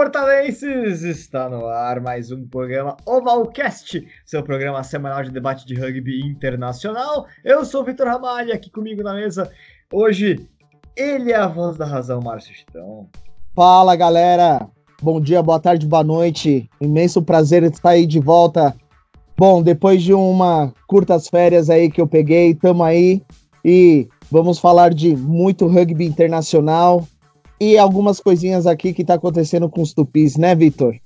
Portalenses! Está no ar mais um programa Ovalcast, seu programa semanal de debate de rugby internacional. Eu sou o Vitor Ramalho, aqui comigo na mesa. Hoje, ele é a voz da razão, Márcio Chitão. Fala, galera! Bom dia, boa tarde, boa noite. Imenso prazer estar aí de volta. Bom, depois de uma curtas férias aí que eu peguei, tamo aí e vamos falar de muito rugby internacional, e algumas coisinhas aqui que tá acontecendo com os tupis, né, Vitor?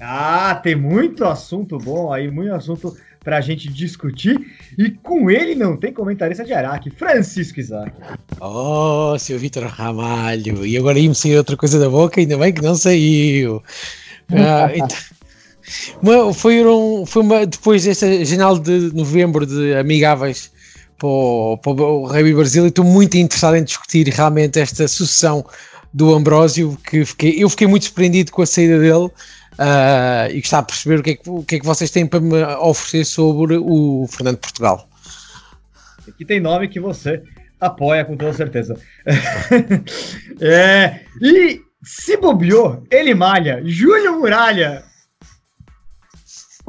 Ah, tem muito assunto bom aí, muito assunto pra gente discutir. E com ele não tem comentarista de Araque, Francisco Isaac. Oh, seu Vitor Ramalho. E agora ia-me sair outra coisa da boca, ainda bem que não saiu. Ah, então, foi, um, foi uma, depois desta janela de novembro de amigáveis para o, para o Rugby Brasil, estou muito interessado em discutir realmente esta sucessão do Ambrósio, que fiquei, eu fiquei muito surpreendido com a saída dele uh, e gostava de perceber o que, é que, o que é que vocês têm para me oferecer sobre o Fernando Portugal. Aqui tem nome que você apoia com toda certeza. é, e se bobeou, ele malha, Júlio Muralha.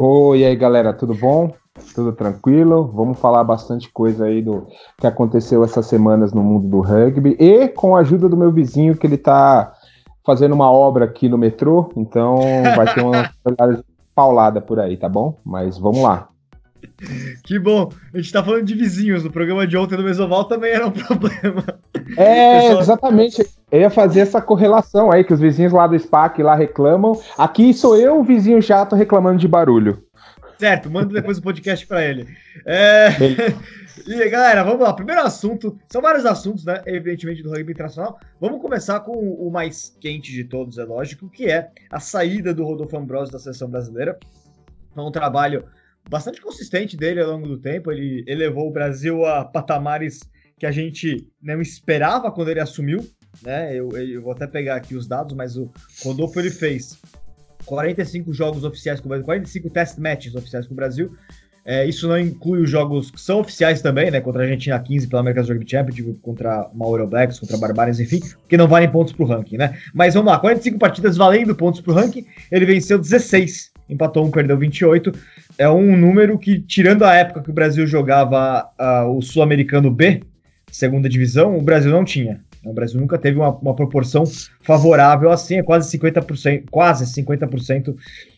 Oi, aí galera, tudo bom? tudo tranquilo. Vamos falar bastante coisa aí do que aconteceu essas semanas no mundo do rugby e com a ajuda do meu vizinho que ele tá fazendo uma obra aqui no metrô, então vai ter uma paulada por aí, tá bom? Mas vamos lá. Que bom, a gente tá falando de vizinhos. No programa de ontem do Mesoval também era um problema. É, Pessoal... exatamente. Eu ia fazer essa correlação aí, que os vizinhos lá do SPAC lá reclamam. Aqui sou eu, o vizinho chato, reclamando de barulho. Certo, manda depois o podcast para ele. É... e galera, vamos lá. Primeiro assunto, são vários assuntos, né? Evidentemente, do rugby internacional. Vamos começar com o mais quente de todos, é lógico, que é a saída do Rodolfo Ambrosio da seleção brasileira. Foi um trabalho bastante consistente dele ao longo do tempo. Ele elevou o Brasil a patamares que a gente não esperava quando ele assumiu. Né? Eu, eu vou até pegar aqui os dados, mas o Rodolfo ele fez 45 jogos oficiais com o Brasil, 45 test matches oficiais com o Brasil. É, isso não inclui os jogos que são oficiais também, né? Contra a Argentina 15 pela American Rugby Championship, contra Mauro Blacks, contra Barbarians, enfim, que não valem pontos pro ranking, né? Mas vamos lá, 45 partidas valendo pontos pro ranking, ele venceu 16, empatou um, perdeu 28. É um número que, tirando a época que o Brasil jogava uh, o Sul-Americano B, segunda divisão, o Brasil não tinha. O Brasil nunca teve uma, uma proporção favorável assim, é quase 50%, quase 50%,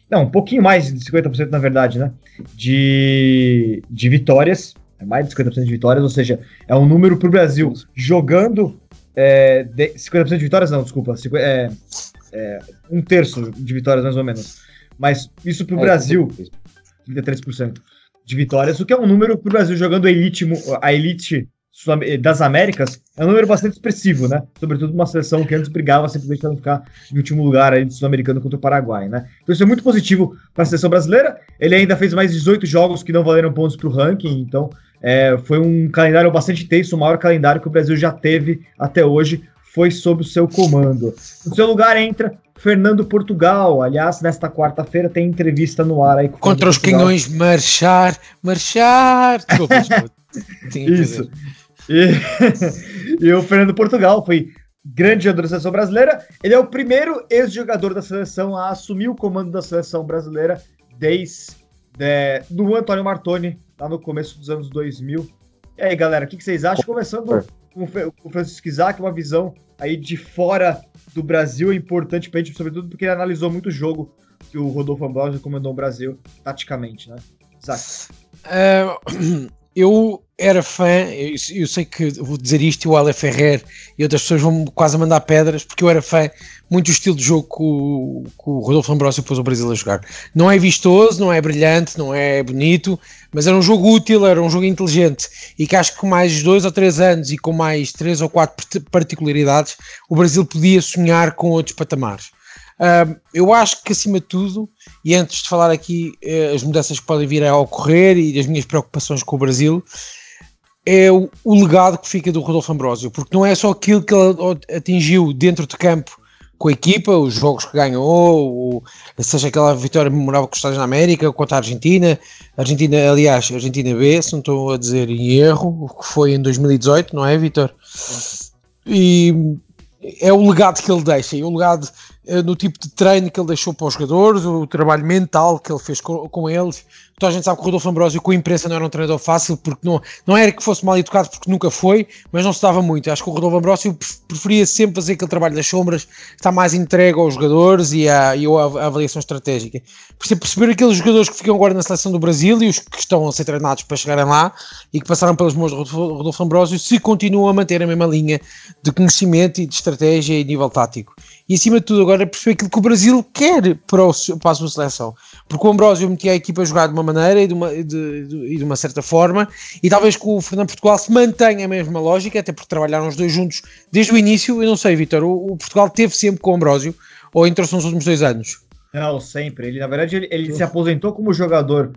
não, um pouquinho mais de 50% na verdade, né? De, de vitórias, é mais de 50% de vitórias, ou seja, é um número para o Brasil jogando é, de, 50% de vitórias, não, desculpa, é, é, um terço de vitórias mais ou menos. Mas isso para o é, Brasil, 33% de vitórias, o que é um número para o Brasil jogando elite, a elite das Américas é um número bastante expressivo, né? Sobretudo uma seleção que antes brigava simplesmente para não ficar em último lugar aí do Sul-Americano contra o Paraguai, né? Então isso é muito positivo para a seleção brasileira. Ele ainda fez mais 18 jogos que não valeram pontos para o ranking, então é, foi um calendário bastante tenso, o maior calendário que o Brasil já teve até hoje foi sob o seu comando. No seu lugar entra Fernando Portugal. Aliás, nesta quarta-feira tem entrevista no ar aí. Contra os Portugal. canhões, marchar, marchar. Sim, Isso. E, e o Fernando Portugal foi grande jogador da seleção brasileira. Ele é o primeiro ex-jogador da seleção a assumir o comando da seleção brasileira desde é, do Antônio Martoni, lá no começo dos anos 2000. E aí, galera, o que, que vocês acham? Começando com o Francisco Isaac, uma visão aí de fora do Brasil, é importante pra gente, sobretudo porque ele analisou muito o jogo que o Rodolfo Ambrosio comandou o Brasil, taticamente, né? Isaac. Uh, eu era fã, eu, eu, sei que vou dizer isto, e o Ale Ferrer e outras pessoas vão quase mandar pedras, porque eu era fã muito do estilo de jogo que o, que o Rodolfo Ambrosio pôs o Brasil a jogar. Não é vistoso, não é brilhante, não é bonito, mas era um jogo útil, era um jogo inteligente e que acho que com mais dois ou três anos e com mais três ou quatro particularidades, o Brasil podia sonhar com outros patamares. Uh, eu acho que acima de tudo, e antes de falar aqui uh, as mudanças que podem vir a ocorrer e as minhas preocupações com o Brasil, é o, o, legado que fica do Rodolfo Ambrosio, porque não é só aquilo que ele atingiu dentro de campo com a equipa, os jogos que ganhou, seja aquela vitória memorável com os Estados na América contra a Argentina, Argentina, aliás, Argentina B, se não estou a dizer em erro, que foi em 2018, não é, Vitor? E é o legado que ele deixa, e o legado no tipo de treino que ele deixou para os jogadores, o trabalho mental que ele fez com, com eles. Então a gente sabe que o Rodolfo Ambrosio com a imprensa não era um treinador fácil, porque não, não era que fosse mal educado, porque nunca foi, mas não se dava muito. Acho que o Rodolfo Ambrosio preferia sempre fazer aquele trabalho das sombras, está mais entregue aos jogadores e à, e à avaliação estratégica. Por perceber aqueles jogadores que ficam agora na seleção do Brasil e os que estão a ser treinados para chegarem lá e que passaram pelas mãos do Rodolfo Ambrosio, se continuam a manter a mesma linha de conhecimento e de estratégia e nível tático. E acima de tudo agora perceber aquilo que o Brasil quer para, o, para a sua seleção. Porque o Ambrosio metia a equipa a jogar de uma maneira e de uma, de, de, de uma certa forma, e talvez que o Fernando Portugal se mantenha a mesma lógica, até porque trabalharam os dois juntos desde o início. Eu não sei, Vitor, o, o, Portugal teve sempre com o Ambrosio, ou entrou-se nos últimos dois anos? Não, sempre. Ele, na verdade, ele, ele se aposentou como jogador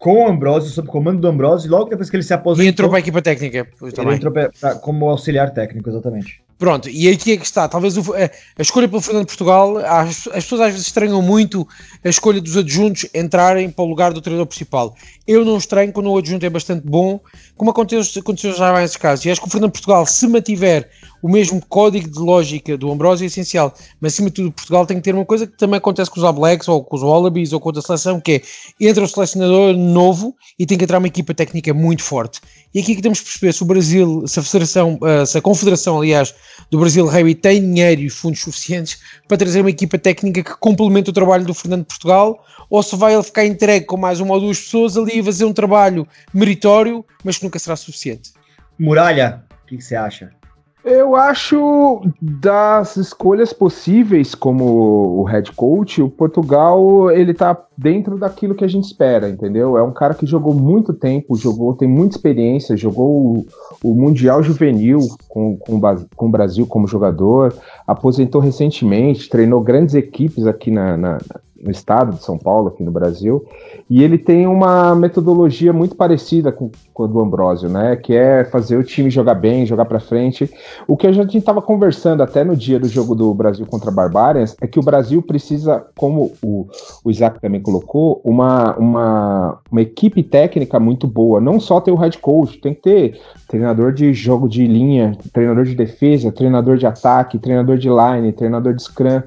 com o Ambrosio, sob comando do Ambrosio, e logo depois que ele se aposentou... E entrou para a equipa técnica. Ele entrou pra, pra, como auxiliar técnico, exatamente. Pronto, e aqui é que está. Talvez o, a, a, escolha pelo Fernando Portugal, as, as, pessoas às vezes estranham muito a escolha dos adjuntos entrarem para o lugar do treinador principal. Eu não estranho quando o adjunto é bastante bom, como aconteceu, aconteceu já nesses casos. E acho que o Fernando Portugal, se mantiver o mesmo código de lógica do Ambrosio é essencial, mas acima de tudo Portugal tem que ter uma coisa que também acontece com os Blacks ou com os Wallabies ou com outra seleção, que é entra o selecionador novo e tem que entrar uma equipa técnica muito forte. E aqui que temos que perceber se o Brasil, se a Federação, eh, se a Confederação, aliás, do Brasil Rugby tem dinheiro e fundos suficientes para trazer uma equipa técnica que complemente o trabalho do Fernando Portugal, ou se vai ele ficar entregue com mais uma ou duas pessoas ali a fazer um trabalho meritório, mas que nunca será suficiente. Muralha, o que, que você acha? Eu acho das escolhas possíveis como o head coach, o Portugal ele tá dentro daquilo que a gente espera, entendeu? É um cara que jogou muito tempo, jogou, tem muita experiência, jogou o, o Mundial Juvenil com, com, com, o Brasil como jogador, aposentou recentemente, treinou grandes equipes aqui na, na no estado de São Paulo, aqui no Brasil, e ele tem uma metodologia muito parecida com, com a do Ambrosio, né? Que é fazer o time jogar bem, jogar para frente. O que a gente estava conversando até no dia do jogo do Brasil contra Barbarians é que o Brasil precisa, como o, o Isaac também colocou, uma, uma, uma equipe técnica muito boa. Não só ter o head coach, tem que ter treinador de jogo de linha, treinador de defesa, treinador de ataque, treinador de line, treinador de scrum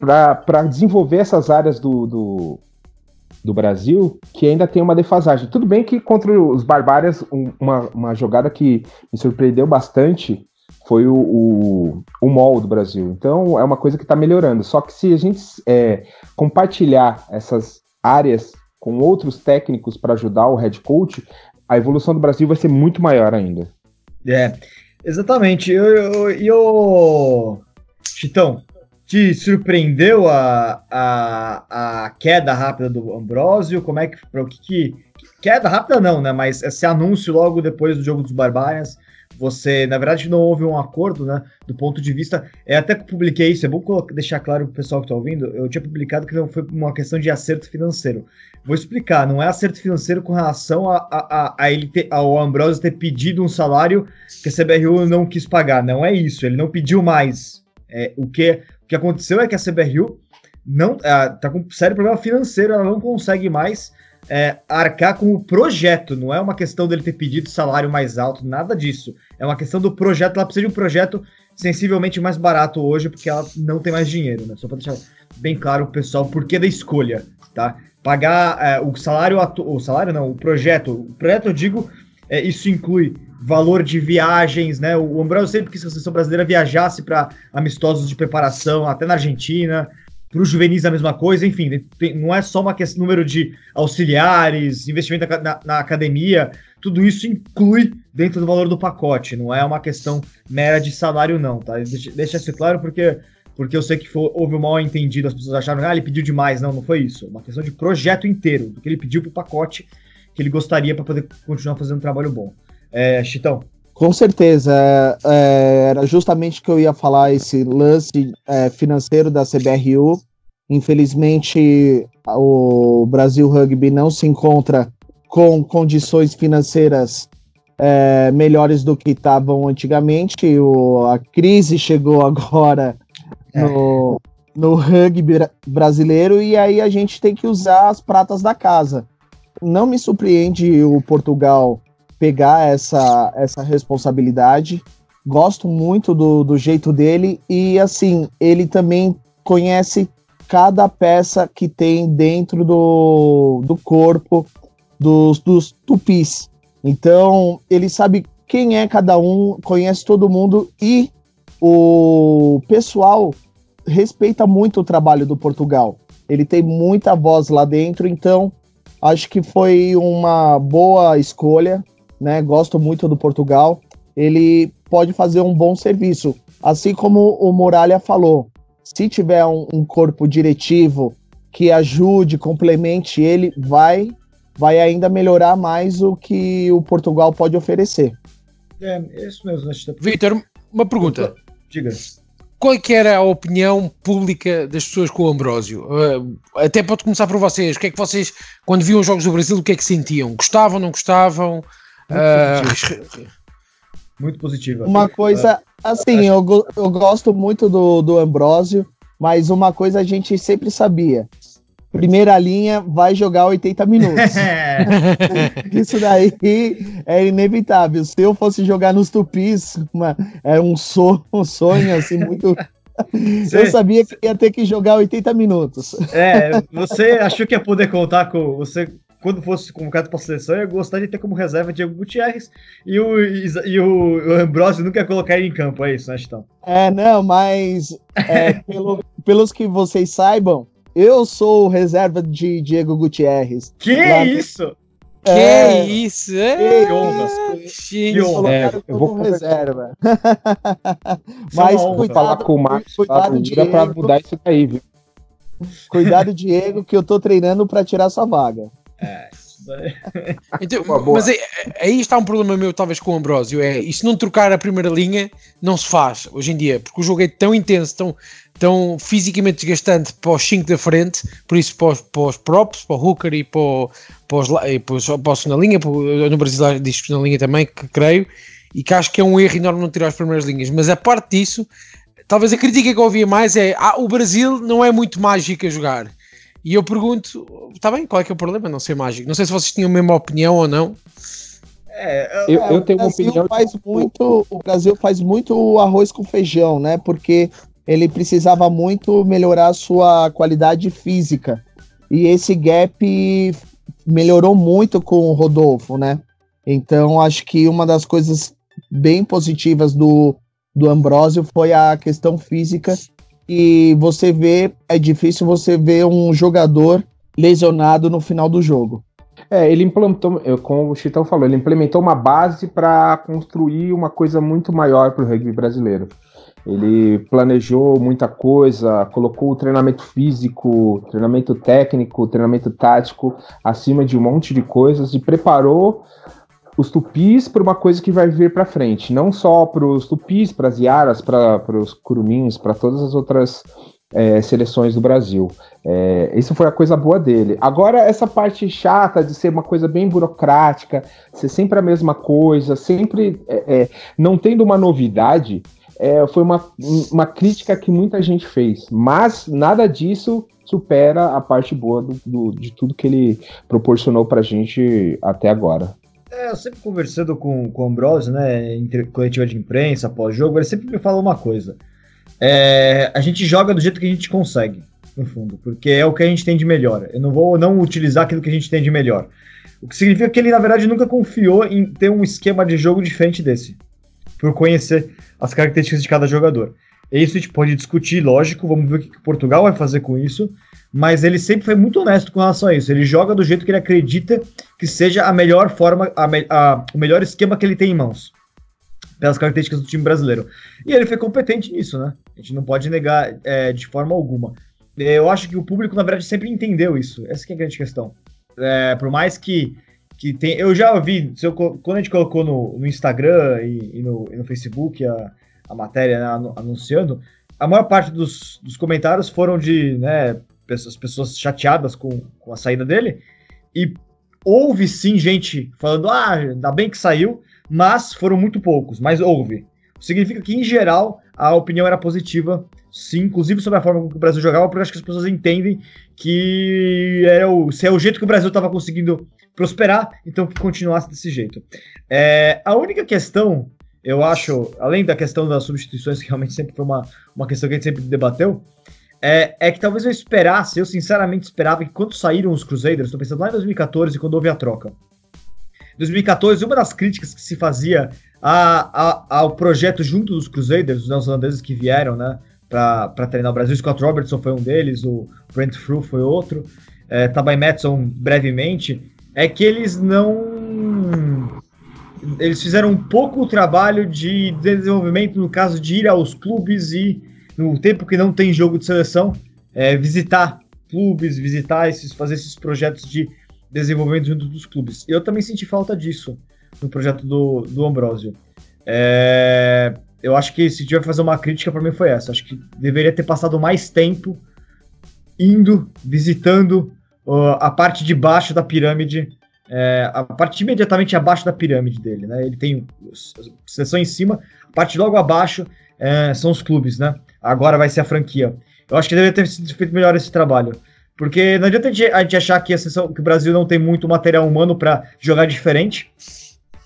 para desenvolver essas áreas do, do, do, Brasil que ainda tem uma defasagem. Tudo bem que contra os Barbárias, um, uma, uma jogada que me surpreendeu bastante foi o, o, o MOL do Brasil. Então é uma coisa que está melhorando. Só que se a gente é, compartilhar essas áreas com outros técnicos para ajudar o head coach, a evolução do Brasil vai ser muito maior ainda. É, exatamente. E eu, Chitão, te surpreendeu a, a, a queda rápida do Ambrosio? Como é que. O que, que, Queda rápida não, né? Mas esse anúncio logo depois do jogo dos Barbarians. Você, na verdade, não houve um acordo, né? Do ponto de vista. É até que publiquei isso, é bom deixar claro pro pessoal que está ouvindo. Eu tinha publicado que não foi uma questão de acerto financeiro. Vou explicar, não é acerto financeiro com relação a, a, a ele ter, ao Ambrosio ter pedido um salário que a CBRU não quis pagar. Não é isso, ele não pediu mais. É, o que que aconteceu é que a CBRU não está ah, com sério problema financeiro, ela não consegue mais é, arcar com o projeto. Não é uma questão dele ter pedido salário mais alto, nada disso. É uma questão do projeto. Ela precisa de um projeto sensivelmente mais barato hoje, porque ela não tem mais dinheiro, né? Só para deixar bem claro o pessoal por que da escolha, tá? Pagar é, o salário, o salário não, o projeto. O projeto, eu digo, é, isso inclui valor de viagens, né? O Ambrosio sempre quis que a seleção brasileira viajasse para amistosos de preparação, até na Argentina. Para os juvenis a mesma coisa, enfim, tem, não é só uma questão número de auxiliares, investimento na, na, academia, tudo isso inclui dentro do valor do pacote, não é uma questão mera de salário, não, tá? Deixa, deixa isso claro porque, porque eu sei que foi, houve um mal entendido, as pessoas acharam, ah, ele pediu demais, não, não foi isso, é uma questão de projeto inteiro, do que ele pediu para o pacote que ele gostaria para poder continuar fazendo um trabalho bom. É, Chitão. Com certeza. É, era justamente que eu ia falar esse lance é, financeiro da CBRU. Infelizmente, o Brasil Rugby não se encontra com condições financeiras é, melhores do que estavam antigamente. O, a crise chegou agora é. no, no rugby brasileiro e aí a gente tem que usar as pratas da casa não me surpreende o Portugal pegar essa, essa responsabilidade. Gosto muito do, do jeito dele e, assim, ele também conhece cada peça que tem dentro do, do corpo dos, dos tupis. Então, ele sabe quem é cada um, conhece todo mundo e o pessoal respeita muito o trabalho do Portugal. Ele tem muita voz lá dentro, então acho que foi uma boa escolha, né? Gosto muito do Portugal. Ele pode fazer um bom serviço, assim como o Muralha falou se tiver um, um, corpo diretivo que ajude, complemente ele, vai, vai ainda melhorar mais o que o Portugal pode oferecer. É, é isso mesmo. Vitor, uma pergunta. Diga. Qual é que era a opinião pública das pessoas com o Ambrósio? Uh, até pode começar por vocês. O que é que vocês, quando viam os Jogos do Brasil, o que é que sentiam? Gostavam, não gostavam? Muito, uh, Muito positiva. Uma coisa, Assim, eu, eu gosto muito do, do Ambrósio, mas uma coisa a gente sempre sabia. Primeira linha vai jogar 80 minutos. Isso daí é inevitável. Se eu fosse jogar nos tupis, uma, é um sonho, um sonho assim, muito. Eu sabia que ia ter que jogar 80 minutos. É, você achou que ia poder contar com. Você quando fosse convocado para a seleção, eu gostaria de ter como reserva Diego Gutierrez e o, e o, o Ambrosio nunca colocar ele em campo, é isso, né, Chitão? É, não, mas é, pelo, pelos que vocês saibam, eu sou reserva de Diego Gutierrez. Que lá, isso? Que é, isso? É, que honra. Que honra. É, eu vou reserva. mas cuidado, falar com o Marcos cuidado, Diego, para mudar isso daí, viu? Cuidado, Diego, que eu tô treinando para tirar sua vaga. É, então, mas aí, aí, está um problema meu, talvez, com o Ambrósio. É, e se não trocar a primeira linha, não se faz hoje em dia, porque o jogo é tão intenso, tão, tão fisicamente desgastante para os 5 da frente, por isso para os, para os props, para o hooker e para, para os, e para os, para os na linha, para, no Brasil diz na linha também, que creio, e que acho que é um erro enorme não tirar as primeiras linhas. Mas a parte disso, talvez a crítica que eu ouvia mais é: ah, o Brasil não é muito mágico a jogar. E eu pergunto, está bem, qual é que é o problema? Não ser mágico. Não sei se vocês tinham a mesma opinião ou não. É, eu, eu tenho uma opinião. Faz muito, o Brasil faz muito arroz com feijão, né? Porque ele precisava muito melhorar a sua qualidade física. E esse gap melhorou muito com o Rodolfo, né? Então acho que uma das coisas bem positivas do, do Ambrósio foi a questão física e você vê, é difícil você ver um jogador lesionado no final do jogo. É, ele implantou, como o Chitão falou, ele implementou uma base para construir uma coisa muito maior para o rugby brasileiro. Ele planejou muita coisa, colocou o treinamento físico, treinamento técnico, treinamento tático acima de um monte de coisas e preparou os tupis para uma coisa que vai vir para frente, não só para os tupis, para as iaras, para os curumins, para todas as outras é, seleções do Brasil. É, isso foi a coisa boa dele. Agora, essa parte chata de ser uma coisa bem burocrática, ser sempre a mesma coisa, sempre é, é não tendo uma novidade, é, foi uma, uma crítica que muita gente fez. Mas nada disso supera a parte boa do, do, de tudo que ele proporcionou para a gente até agora. É, eu sempre conversando com, com o Ambrosio, né, em coletiva de imprensa, pós-jogo, ele sempre me fala uma coisa. É, a gente joga do jeito que a gente consegue, no fundo, porque é o que a gente tem de melhor. Eu não vou não utilizar aquilo que a gente tem de melhor. O que significa que ele, na verdade, nunca confiou em ter um esquema de jogo diferente desse, por conhecer as características de cada jogador. Isso a gente pode discutir, lógico, vamos ver o que Portugal vai fazer com isso, mas ele sempre foi muito honesto com relação a isso. Ele joga do jeito que ele acredita que seja a melhor forma, a, a, o melhor esquema que ele tem em mãos, pelas características do time brasileiro. E ele foi competente nisso, né? A gente não pode negar é, de forma alguma. Eu acho que o público, na verdade, sempre entendeu isso. Essa é a grande questão. É, por mais que, que tem. Eu já eu, quando a gente colocou no, no Instagram e, e, no, e, no, Facebook a, a matéria né, anunciando, a maior parte dos, dos comentários foram de né, as pessoas chateadas com, com a saída dele. E houve sim gente falando, ah, ainda bem que saiu, mas foram muito poucos, mas houve. Significa que, em geral, a opinião era positiva, sim, inclusive sobre a forma como o Brasil jogava, porque acho que as pessoas entendem que era o, se é o jeito que o Brasil estava conseguindo prosperar, então que continuasse desse jeito. É, a única questão, eu acho, além da questão das substituições, que realmente sempre foi uma, uma questão que a gente sempre debateu, é, é que talvez eu esperasse, eu sinceramente esperava que quando saíram os Crusaders, estou pensando lá em 2014, quando houve a troca. Em 2014, uma das críticas que se fazia a, a, ao projeto junto dos Crusaders, os neozelandeses que vieram, né, para treinar o Brasil, Scott Robertson foi um deles, o Brent Fru foi outro, é, Tabai Madison brevemente, é que eles não eles fizeram um pouco o trabalho de desenvolvimento no caso de ir aos clubes e no tempo que não tem jogo de seleção, é, visitar clubes, visitar esses, fazer esses projetos de desenvolvimento junto dos clubes. Eu também senti falta disso no projeto do, do Ambrosio. É, eu acho que se tiver que fazer uma crítica para mim foi essa. Acho que deveria ter passado mais tempo indo, visitando uh, a parte de baixo da pirâmide, é, a parte imediatamente abaixo da pirâmide dele, né? Ele tem seleção em cima, a parte logo abaixo é, são os clubes, né? Agora vai ser a franquia. Eu acho que deveria ter sido feito melhor esse trabalho. Porque não adianta a gente achar que, a seleção, que o Brasil não tem muito material humano para jogar diferente,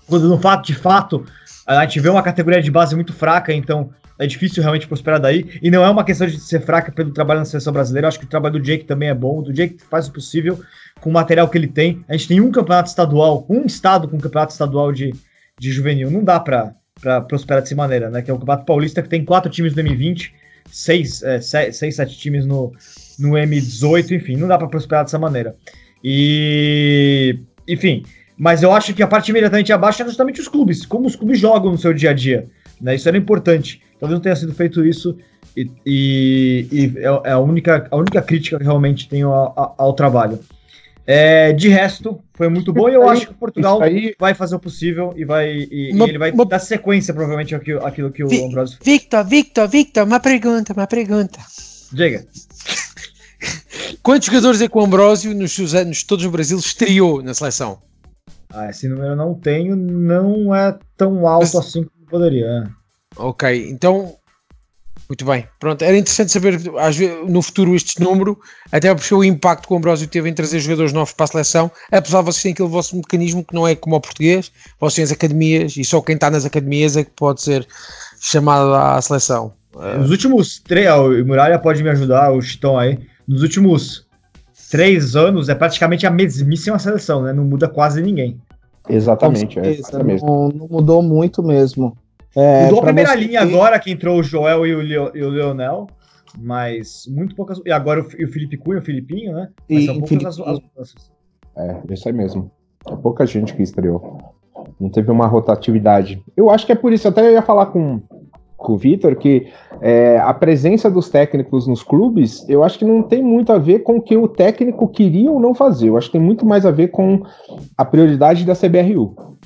quando no fato, de fato, a gente vê uma categoria de base muito fraca, então é difícil realmente prosperar daí. E não é uma questão de ser fraca pelo trabalho na seleção brasileira. Eu acho que o trabalho do Jake também é bom. O Jake faz o possível com o material que ele tem. A gente tem um campeonato estadual, um estado com campeonato estadual de, de juvenil. Não dá para prosperar dessa maneira, né? Que é o Campeonato Paulista, que tem quatro times do M20, seis, é, seis, seis sete times no, no M18, enfim, não dá para prosperar dessa maneira. E, enfim, mas eu acho que a parte imediatamente abaixo é justamente os clubes, como os clubes jogam no seu dia a dia. Né? Isso era importante. Talvez não tenha sido feito isso e, e, e é, é a única, a única crítica que realmente tenho ao, ao trabalho. É, de resto, foi muito bom e eu acho que Portugal aí... vai fazer o possível e vai e, uma, e ele vai uma... dar sequência, provavelmente, àquilo, àquilo que o Vi, Ambrosio Victor, Victor, Victor, uma pergunta, uma pergunta. Diga. Quantos jogadores é que o Ambrosio, nos seus anos todos no Brasil, estreou na seleção? Ah, esse número eu não tenho, não é tão alto Mas... assim como poderia. É. Ok, então muito bem, pronto. Era interessante saber às vezes, no futuro este número, até perceber o impacto que o Ambrosio teve em trazer jogadores novos para a seleção, apesar de vocês terem aquele vosso mecanismo que não é como o português, vocês têm as academias e só quem está nas academias é que pode ser chamado à seleção. Nos últimos três, o Muralha pode me ajudar, o Chitão aí. Nos últimos três anos é praticamente a mesmíssima seleção, né? Não muda quase ninguém. Exatamente, é, não, não mudou muito mesmo. É, Mudou a primeira linha agora, que entrou o Joel e o, Leo, e o Leonel, mas muito poucas. E agora o, o Felipe Cunha, o Filipinho, né? Mas e, são poucas as, as mudanças. É, isso aí mesmo. É pouca gente que estreou. Não teve uma rotatividade. Eu acho que é por isso, até eu ia falar com, com o Vitor, que é, a presença dos técnicos nos clubes, eu acho que não tem muito a ver com o que o técnico queria ou não fazer. Eu acho que tem muito mais a ver com a prioridade da CBRU.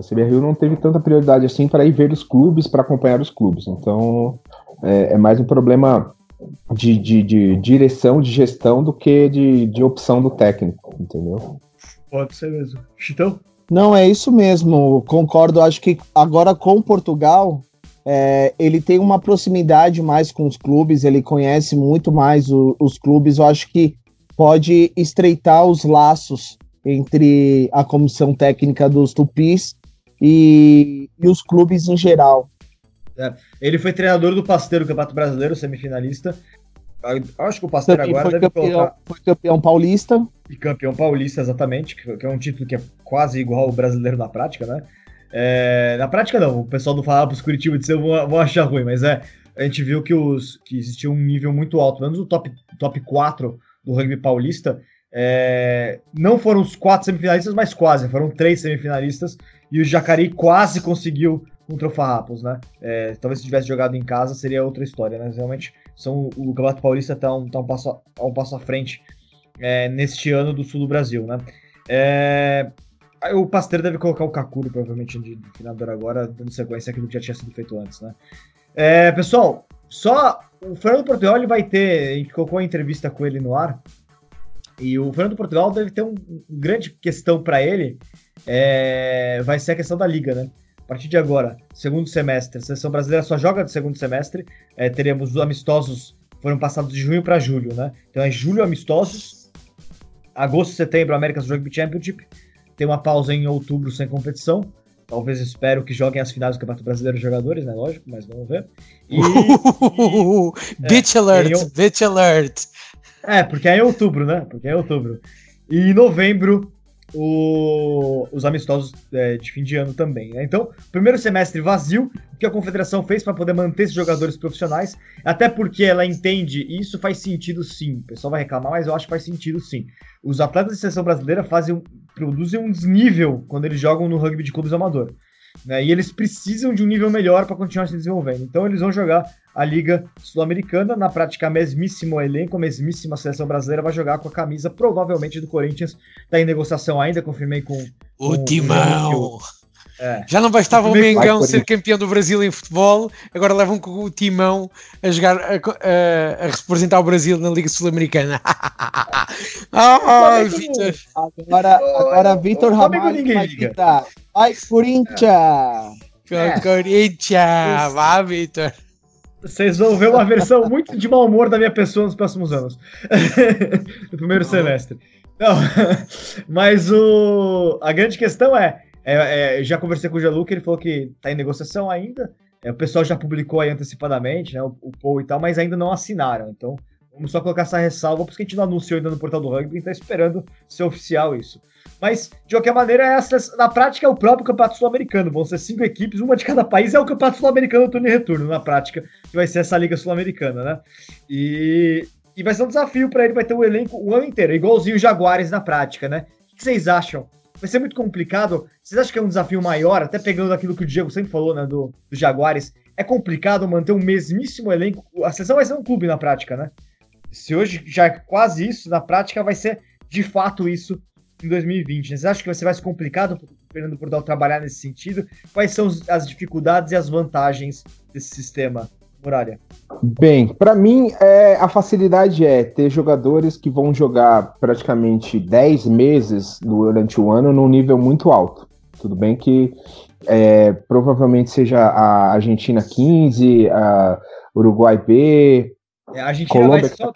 A CBRU não teve tanta prioridade assim para ir ver os clubes, para acompanhar os clubes. Então, é, é mais um problema de, de, de, direção, de gestão, do que de, de opção do técnico, entendeu? Pode ser mesmo. Chitão? Não, é isso mesmo. Concordo. Acho que agora com Portugal, é, ele tem uma proximidade mais com os clubes, ele conhece muito mais o, os clubes. Eu acho que pode estreitar os laços entre a comissão técnica dos Tupis e, e os clubes em geral. É, ele foi treinador do Pasteiro Campeonato Brasileiro, semifinalista. Acho que o Pasteiro Também agora foi deve campeão, colocar... Foi campeão paulista. E campeão paulista, exatamente, que é um título que é quase igual ao brasileiro na prática, né? É, na prática não, o pessoal do Farrapos Curitiba de vão, vão achar ruim, mas é, a gente viu que, os, que existia um nível muito alto, menos o top, top 4 do rugby paulista, é, não foram os quatro semifinalistas, mas quase, foram três semifinalistas, e o Jacareí quase conseguiu contra o Farrapos, né? É, talvez se tivesse jogado em casa seria outra história, né? Realmente são, o Campeonato Paulista está um, tá um, passo, a, um passo à frente é, neste ano do sul do Brasil, né? É, o Pasteiro deve colocar o Kakuro, provavelmente, de treinador agora, dando sequência àquilo que já tinha sido feito antes, né? É, pessoal, só o Fernando Portioli vai ter, a gente colocou a entrevista com ele no ar, e o Fernando Portugal deve ter uma um grande questão para ele, é, vai ser a questão da liga, né? A partir de agora, segundo semestre, a seleção brasileira só joga de segundo semestre. É, teremos os amistosos, foram passados de junho para julho, né? Então é julho amistosos, agosto, setembro, America's Rugby Championship. Tem uma pausa em outubro sem competição. talvez espero que joguem as finais do Campeonato Brasileiro de Jogadores, né? Lógico, mas vamos ver. E, e bitch alert, eu, bitch alert. É, porque é em outubro, né? Porque é em outubro. E em novembro o, os amistosos é, de fim de ano também. Né? Então, primeiro semestre vazio, o que a confederação fez para poder manter esses jogadores profissionais, até porque ela entende, e isso faz sentido sim. O pessoal vai reclamar, mas eu acho que faz sentido sim. Os atletas de seleção brasileira fazem, produzem um desnível quando eles jogam no rugby de clubes amador. Né? E eles precisam de um nível melhor para continuar se desenvolvendo. Então eles vão jogar a Liga Sul-Americana, na prática, mesmíssimo elenco, a mesmíssima seleção brasileira vai jogar com a camisa, provavelmente, do Corinthians. Está em negociação ainda, confirmei com. O com, Timão! O é. Já não bastava o Mengão ser campeão do Brasil em futebol, agora levam com o Timão a jogar a, a, a representar o Brasil na Liga Sul-Americana. ah, Vitor! Agora, agora Vitor Ramalho vai gritar. Vai, Corinthians! É. Corinthians! Vai, Vitor! Vocês vão ver uma versão muito de mau humor da minha pessoa nos próximos anos. no primeiro semestre. Não, mas o, a grande questão é, é, é já conversei com o Jalu, que ele falou que está em negociação ainda. É, o pessoal já publicou aí antecipadamente, né, o, o Paul e tal, mas ainda não assinaram. Então, vamos só colocar essa ressalva, porque a gente não anunciou ainda no portal do rugby, está esperando ser oficial isso. Mas, de qualquer maneira, essa, na prática é o próprio Campeonato Sul-Americano. Vão ser cinco equipes, uma de cada país. É o Campeonato Sul-Americano turno e retorno, na prática, que vai ser essa Liga Sul-Americana, né? E, e vai ser um desafio para ele, vai ter um elenco o ano inteiro, igualzinho o Jaguares na prática, né? O que vocês acham? Vai ser muito complicado? Vocês acham que é um desafio maior? Até pegando aquilo que o Diego sempre falou, né, do, do Jaguares. É complicado manter um mesmíssimo elenco. A sessão vai ser um clube na prática, né? Se hoje já é quase isso, na prática vai ser de fato isso em 2020. Né? Vocês acham que vai ser complicado para o Fernando Portal trabalhar nesse sentido? Quais são as dificuldades e as vantagens desse sistema, Muralha? Bem, para mim, é, a facilidade é ter jogadores que vão jogar praticamente 10 meses durante o ano num nível muito alto. Tudo bem que é, provavelmente seja a Argentina 15, a Uruguai B. É, a Argentina Colômbia vai só,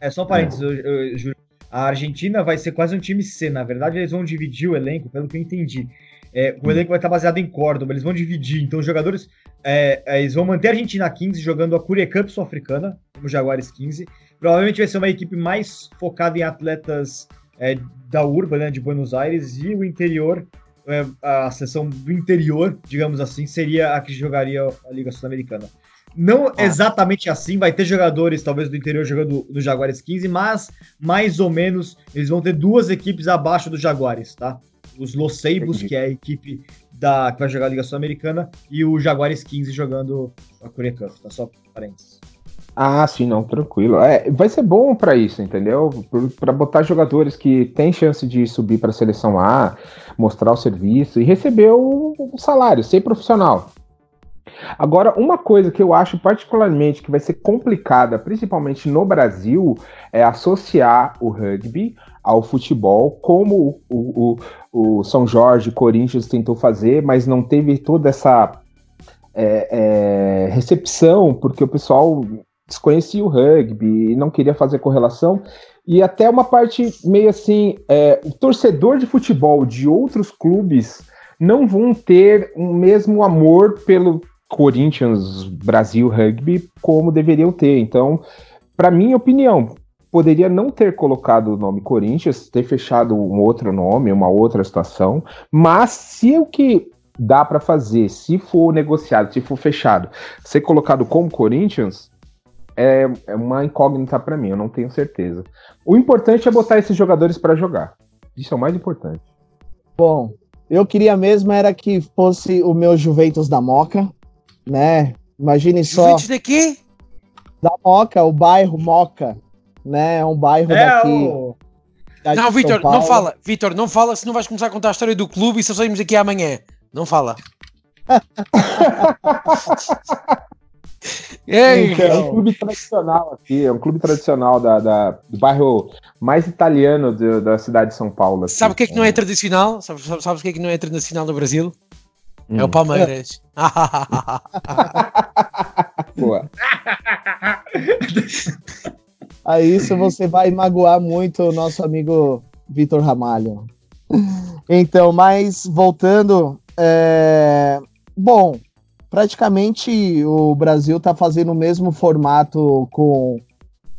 é só um parênteses, é. eu, eu, Júlio. A Argentina vai ser quase um time C. Na verdade, eles vão dividir o elenco, pelo que eu entendi. É, o elenco vai estar baseado em Córdoba, eles vão dividir. Então, os jogadores. É, é eles vão manter a Argentina 15 jogando a Curia Cup sul-africana, como Jaguares 15. Provavelmente vai ser uma equipe mais focada em atletas é, da urba, né, de Buenos Aires, e o interior, a seção do interior, digamos assim, seria a que jogaria a Liga Sul-Americana. Não ah. exatamente assim, vai ter jogadores talvez do interior jogando no Jaguares 15, mas mais ou menos eles vão ter duas equipes abaixo do Jaguares, tá? Os Los Seibos, que é a equipe da, que vai jogar a Liga Sul-Americana, e o Jaguares 15 jogando a Coreia Cup, tá? Só parênteses. Ah, sim, não, tranquilo. É, vai ser bom para isso, entendeu? Para botar jogadores que têm chance de subir para a seleção A, mostrar o serviço e receber o, o salário, ser profissional. Agora, uma coisa que eu acho particularmente que vai ser complicada, principalmente no Brasil, é associar o rugby ao futebol, como o, o, o São Jorge, Corinthians tentou fazer, mas não teve toda essa é, é, recepção, porque o pessoal desconhecia o rugby e não queria fazer correlação. E até uma parte meio assim, é, o torcedor de futebol de outros clubes não vão ter o mesmo amor pelo, Corinthians Brasil Rugby como deveriam ter. Então, para minha opinião, poderia não ter colocado o nome Corinthians, ter fechado um outro nome, uma outra situação, mas se o que dá para fazer, se for negociado, se for fechado, ser colocado como Corinthians, é, é uma incógnita para mim, eu não tenho certeza. O importante é botar esses jogadores para jogar. Isso é o mais importante. Bom, eu queria mesmo era que fosse o meu Juventus da Moca, né? Imagine só. Juventus de quê? Da Moca, o bairro Moca, né? É um bairro é daqui. O... Não, Vitor, não fala. Vitor, não fala, senão vais começar a contar a história do clube e só saímos aqui amanhã. Não fala. Ei, então, é um clube tradicional aqui, é um clube tradicional da, da do bairro mais italiano de, da cidade de São Paulo. Aqui. Sabe o que é que não é tradicional? Sabe, sabe, sabe o que é que não é tradicional no Brasil? Hum. É o Palmeiras. Boa. A isso você vai magoar muito o nosso amigo Vitor Ramalho. Então, mas voltando, é, bom, praticamente o Brasil está fazendo o mesmo formato com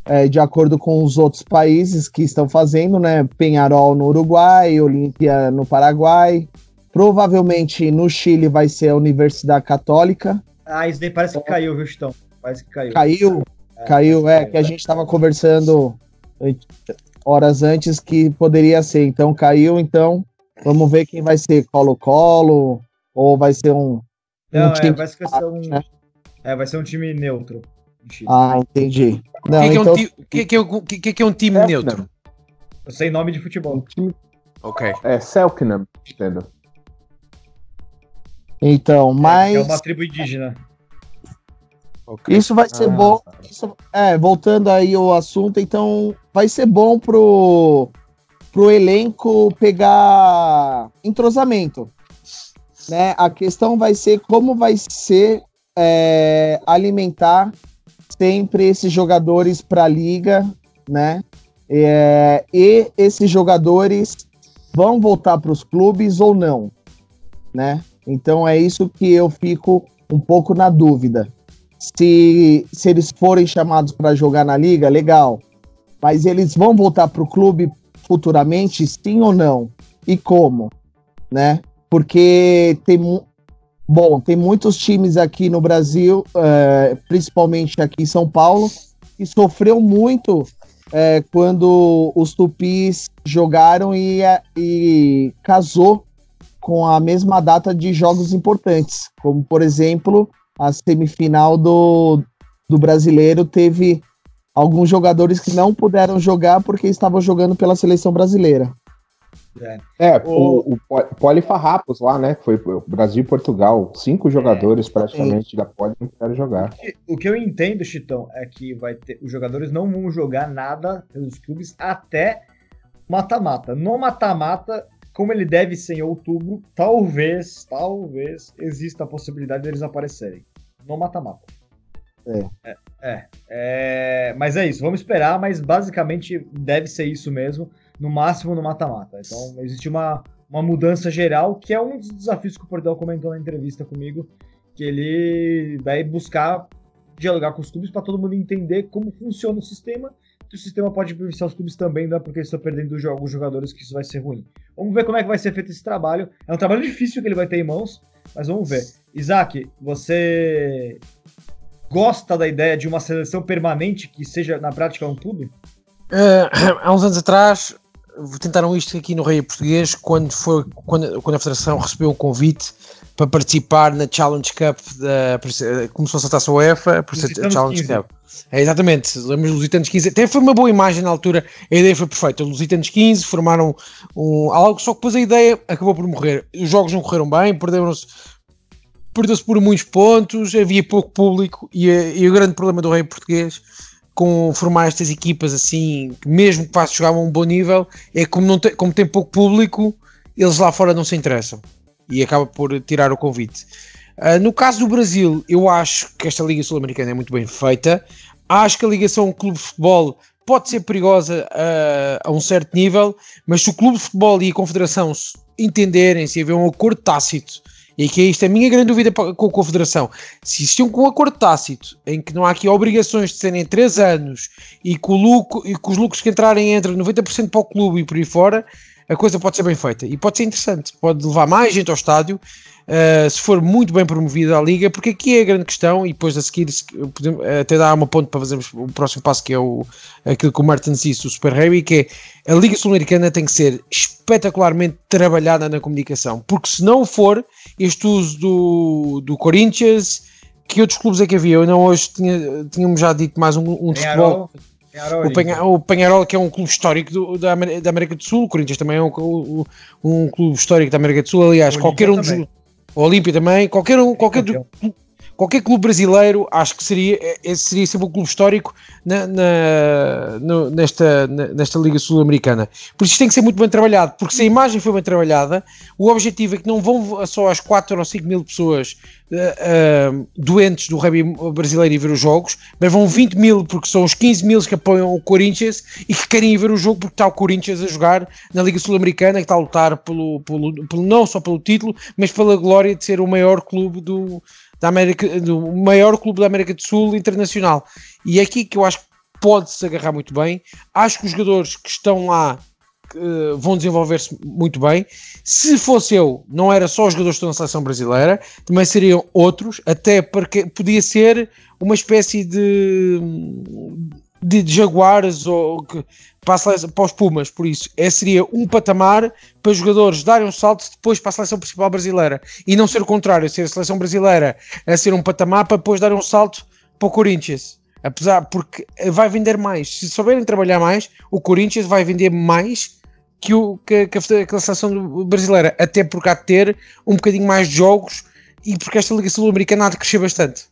é, de acordo com os outros países que estão fazendo, né? Penharol no Uruguai, Olímpia no Paraguai. Provavelmente no Chile vai ser a Universidade Católica. Ah, isso daí parece que caiu, viu, Chitão? Parece que caiu. Caiu? É, caiu, é, que a gente estava conversando horas antes que poderia ser. Então caiu, então vamos ver quem vai ser, Colo-Colo, ou vai ser um. Não, um é, vai ser um. Né? É, vai ser um time neutro. Ah, entendi. Não, o que, então... que, que, é um, que, que, é um time é, neutro? Eu sei nome de futebol. Um time... Ok. É Selknam, entendo. Então, mas. É, é uma tribo indígena. Okay. Isso vai ser ah, bom. Isso, é, voltando aí ao assunto, então vai ser bom pro, pro elenco pegar entrosamento. Né? A questão vai ser como vai ser é, alimentar sempre esses jogadores para a liga, né? É, e esses jogadores vão voltar para os clubes ou não, né? Então é isso que eu fico um pouco na dúvida. Se, se eles forem chamados para jogar na liga, legal. Mas eles vão voltar para o clube futuramente, sim ou não? E como? Né? Porque tem, Bom, tem muitos times aqui no Brasil, é, principalmente aqui em São Paulo, que sofreu muito é, quando os tupis jogaram e, e casou com a mesma data de jogos importantes, como por exemplo a semifinal do, do brasileiro teve alguns jogadores que não puderam jogar porque estavam jogando pela seleção brasileira. É, é o, o, o Polifarrapos lá, né? Foi o Brasil e Portugal. Cinco jogadores é, praticamente da Poli não querem jogar. O que, o que, eu entendo, Chitão, é que vai ter, os jogadores não vão jogar nada pelos clubes até mata-mata. No mata-mata, como ele deve ser em outubro, talvez, talvez exista a possibilidade deles aparecerem. No mata-mata. É. É, é. é. Mas é isso, vamos esperar, mas basicamente deve ser isso mesmo no máximo no mata-mata. Então, existe uma, uma mudança geral, que é um dos desafios que o Portal comentou na entrevista comigo, que ele vai buscar dialogar com os clubes para todo mundo entender como funciona o sistema. Que o sistema pode beneficiar os clubes também, não é porque eles estão perdendo os jogadores que isso vai ser ruim. Vamos ver como é que vai ser feito esse trabalho. É um trabalho difícil que ele vai ter em mãos, mas vamos ver. Isaac, você gosta da ideia de uma seleção permanente que seja na prática um clube? Uh, há uns anos atrás tentaram isto aqui no Rei Português quando, foi, quando, quando a Federação recebeu o convite para participar na Challenge Cup, da, como se fosse a taça UEFA, por ser Challenge 15. Cup. É, exatamente, lembro dos Lusitanos 15. Até foi uma boa imagem na altura, a ideia foi perfeita. Os Lusitanos 15 formaram um, algo, só que depois a ideia acabou por morrer. Os jogos não correram bem, perderam-se perdeu-se por muitos pontos, havia pouco público e, e o grande problema do Rei Português com formar estas equipas assim, mesmo que passe jogar a um bom nível, é como, não tem, como tem pouco público, eles lá fora não se interessam e acaba por tirar o convite. Uh, no caso do Brasil, eu acho que esta Liga Sul-Americana é muito bem feita. Acho que a ligação Clube de Futebol pode ser perigosa uh, a um certo nível, mas se o Clube de Futebol e a Confederação entenderem, se haver um acordo tácito e que é isto a minha grande dúvida com a Confederação. Se existiam com um acordo tácito, em que não há aqui obrigações de serem 3 anos e que, lucro, e que os lucros que entrarem entram 90% para o clube e por aí fora, a coisa pode ser bem feita e pode ser interessante. Pode levar mais gente ao estádio uh, se for muito bem promovida a liga, porque aqui é a grande questão. E depois a seguir, podemos, até dar uma ponte para fazermos o próximo passo, que é o, aquilo que o Martin disse, o Super Heavy, que é a Liga Sul-Americana tem que ser espetacularmente trabalhada na comunicação, porque se não for, este uso do, do Corinthians, que outros clubes é que havia? Eu não hoje tinha, tínhamos já dito mais um, um de futebol. O, Penha, o Penharol, que é um clube histórico do, da, da, América do Sul, o Corinthians também é um, um, um clube histórico da América do Sul. Aliás, qualquer um dos. O Olímpia também, qualquer um, qualquer, do, qualquer clube brasileiro, acho que seria, esse seria sempre um clube histórico na, na, no, nesta, na, nesta Liga Sul-Americana. Por isso tem que ser muito bem trabalhado, porque se a imagem foi bem trabalhada, o objetivo é que não vão só as 4 ou 5 mil pessoas uh, uh, doentes do rugby brasileiro e ver os jogos, mas vão 20 mil porque são os 15 mil que apoiam o Corinthians e que querem ver o jogo porque está o Corinthians a jogar na Liga Sul-Americana, que está a lutar pelo, pelo, pelo, não só pelo título, mas pela glória de ser o maior clube do, da América, do maior clube da América do Sul internacional. E é aqui que eu acho que pode-se agarrar muito bem. Acho que os jogadores que estão lá uh, vão desenvolver-se muito bem. Se fosse eu, não era só os jogadores que estão na seleção brasileira, também seriam outros, até porque podia ser uma espécie de de, Jaguares ou que, para, seleção, para, os Pumas, por isso é, seria um patamar para jogadores darem um salto depois para a seleção principal brasileira e não ser o contrário, ser a seleção brasileira a ser um patamar para depois darem um salto para o Corinthians. Apesar, porque vai vender mais. Se souberem trabalhar mais, o Corinthians vai vender mais que, o, que, que, a, que a seleção brasileira, até porque há de ter um bocadinho mais de jogos e porque esta Liga Sul-Americana há de crescer bastante.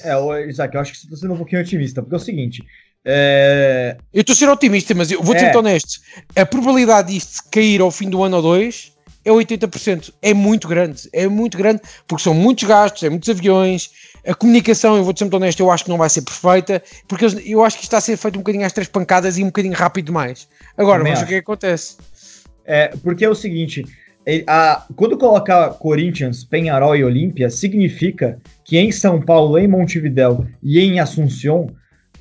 É, Isaac, eu acho que você está sendo um pouquinho otimista, porque é o seguinte. É... Eu estou a ser otimista, mas eu vou ser é. honesto. A probabilidade disto cair ao fim do ano ou dois é 80%. É muito grande. É muito grande, porque são muitos gastos, é muitos aviões. A comunicação, eu vou ser muito honesto, eu acho que não vai ser perfeita, porque eu acho que está a ser feito um bocadinho às três pancadas e um bocadinho rápido demais. Agora, vamos ver o que, é que acontece. É, porque é o seguinte, a, quando colocar Corinthians, Penharol e Olímpia, significa que em São Paulo, em Montevidéu e em Assunção,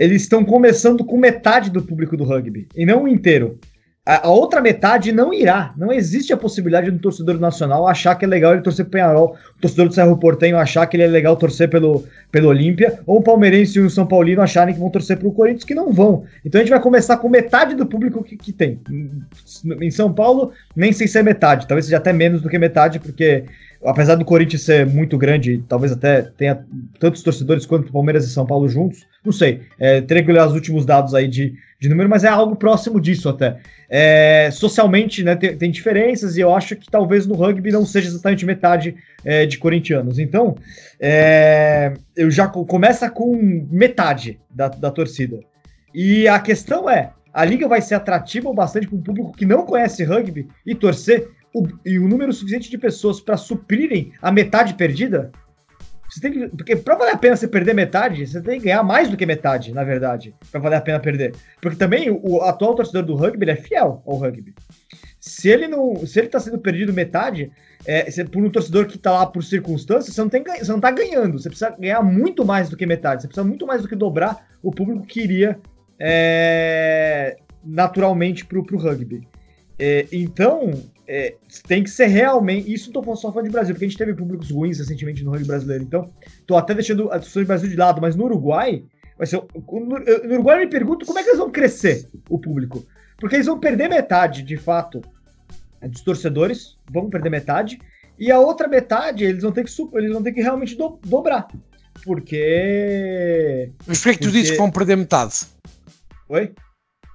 eles estão começando com metade do público do rugby, e não o inteiro. A, a, outra metade não irá. Não existe a possibilidade de um torcedor nacional achar que é legal ele torcer pro Penharol, o torcedor do Cerro Portenho achar que ele é legal torcer pelo, pelo Olímpia, ou o palmeirense e o São Paulino acharem que vão torcer pro Corinthians, que não vão. Então a gente vai começar com metade do público que, que tem. Em São Paulo, nem sei se é metade, talvez seja até menos do que metade, porque apesar do Corinthians ser muito grande, talvez até tenha tantos torcedores quanto Palmeiras e São Paulo juntos, não sei. É, teria que olhar os últimos dados aí de, de número, mas é algo próximo disso até. É, socialmente, né, tem, tem, diferenças e eu acho que talvez no rugby não seja exatamente metade é, de corintianos. Então, é, eu já começa com metade da, da torcida. E a questão é, a liga vai ser atrativa o bastante para um público que não conhece rugby e torcer o, e o número suficiente de pessoas para suprirem a metade perdida? Você tem que, porque para valer a pena você perder metade, você tem que ganhar mais do que metade, na verdade, para valer a pena perder. Porque também o, o atual torcedor do rugby é fiel ao rugby. Se ele não, se ele tá sendo perdido metade, é, você, por um torcedor que tá lá por circunstâncias, você não, tem, você não tá ganhando. Você precisa ganhar muito mais do que metade. Você precisa muito mais do que dobrar o público que iria é, naturalmente pro, pro rugby. É, então, é, tem que ser realmente. Isso tô só falando de Brasil, porque a gente teve públicos ruins recentemente no rugby brasileiro. Então, tô até deixando a discussão de Brasil de lado, mas no Uruguai, vai ser. No, Uruguai eu me pergunto como é que eles vão crescer o público. Porque eles vão perder metade, de fato, dos torcedores, vão perder metade, e a outra metade eles vão ter que, eles vão ter que realmente do, dobrar. Porque. Mas por que, tu dizes que vão perder metade? Oi?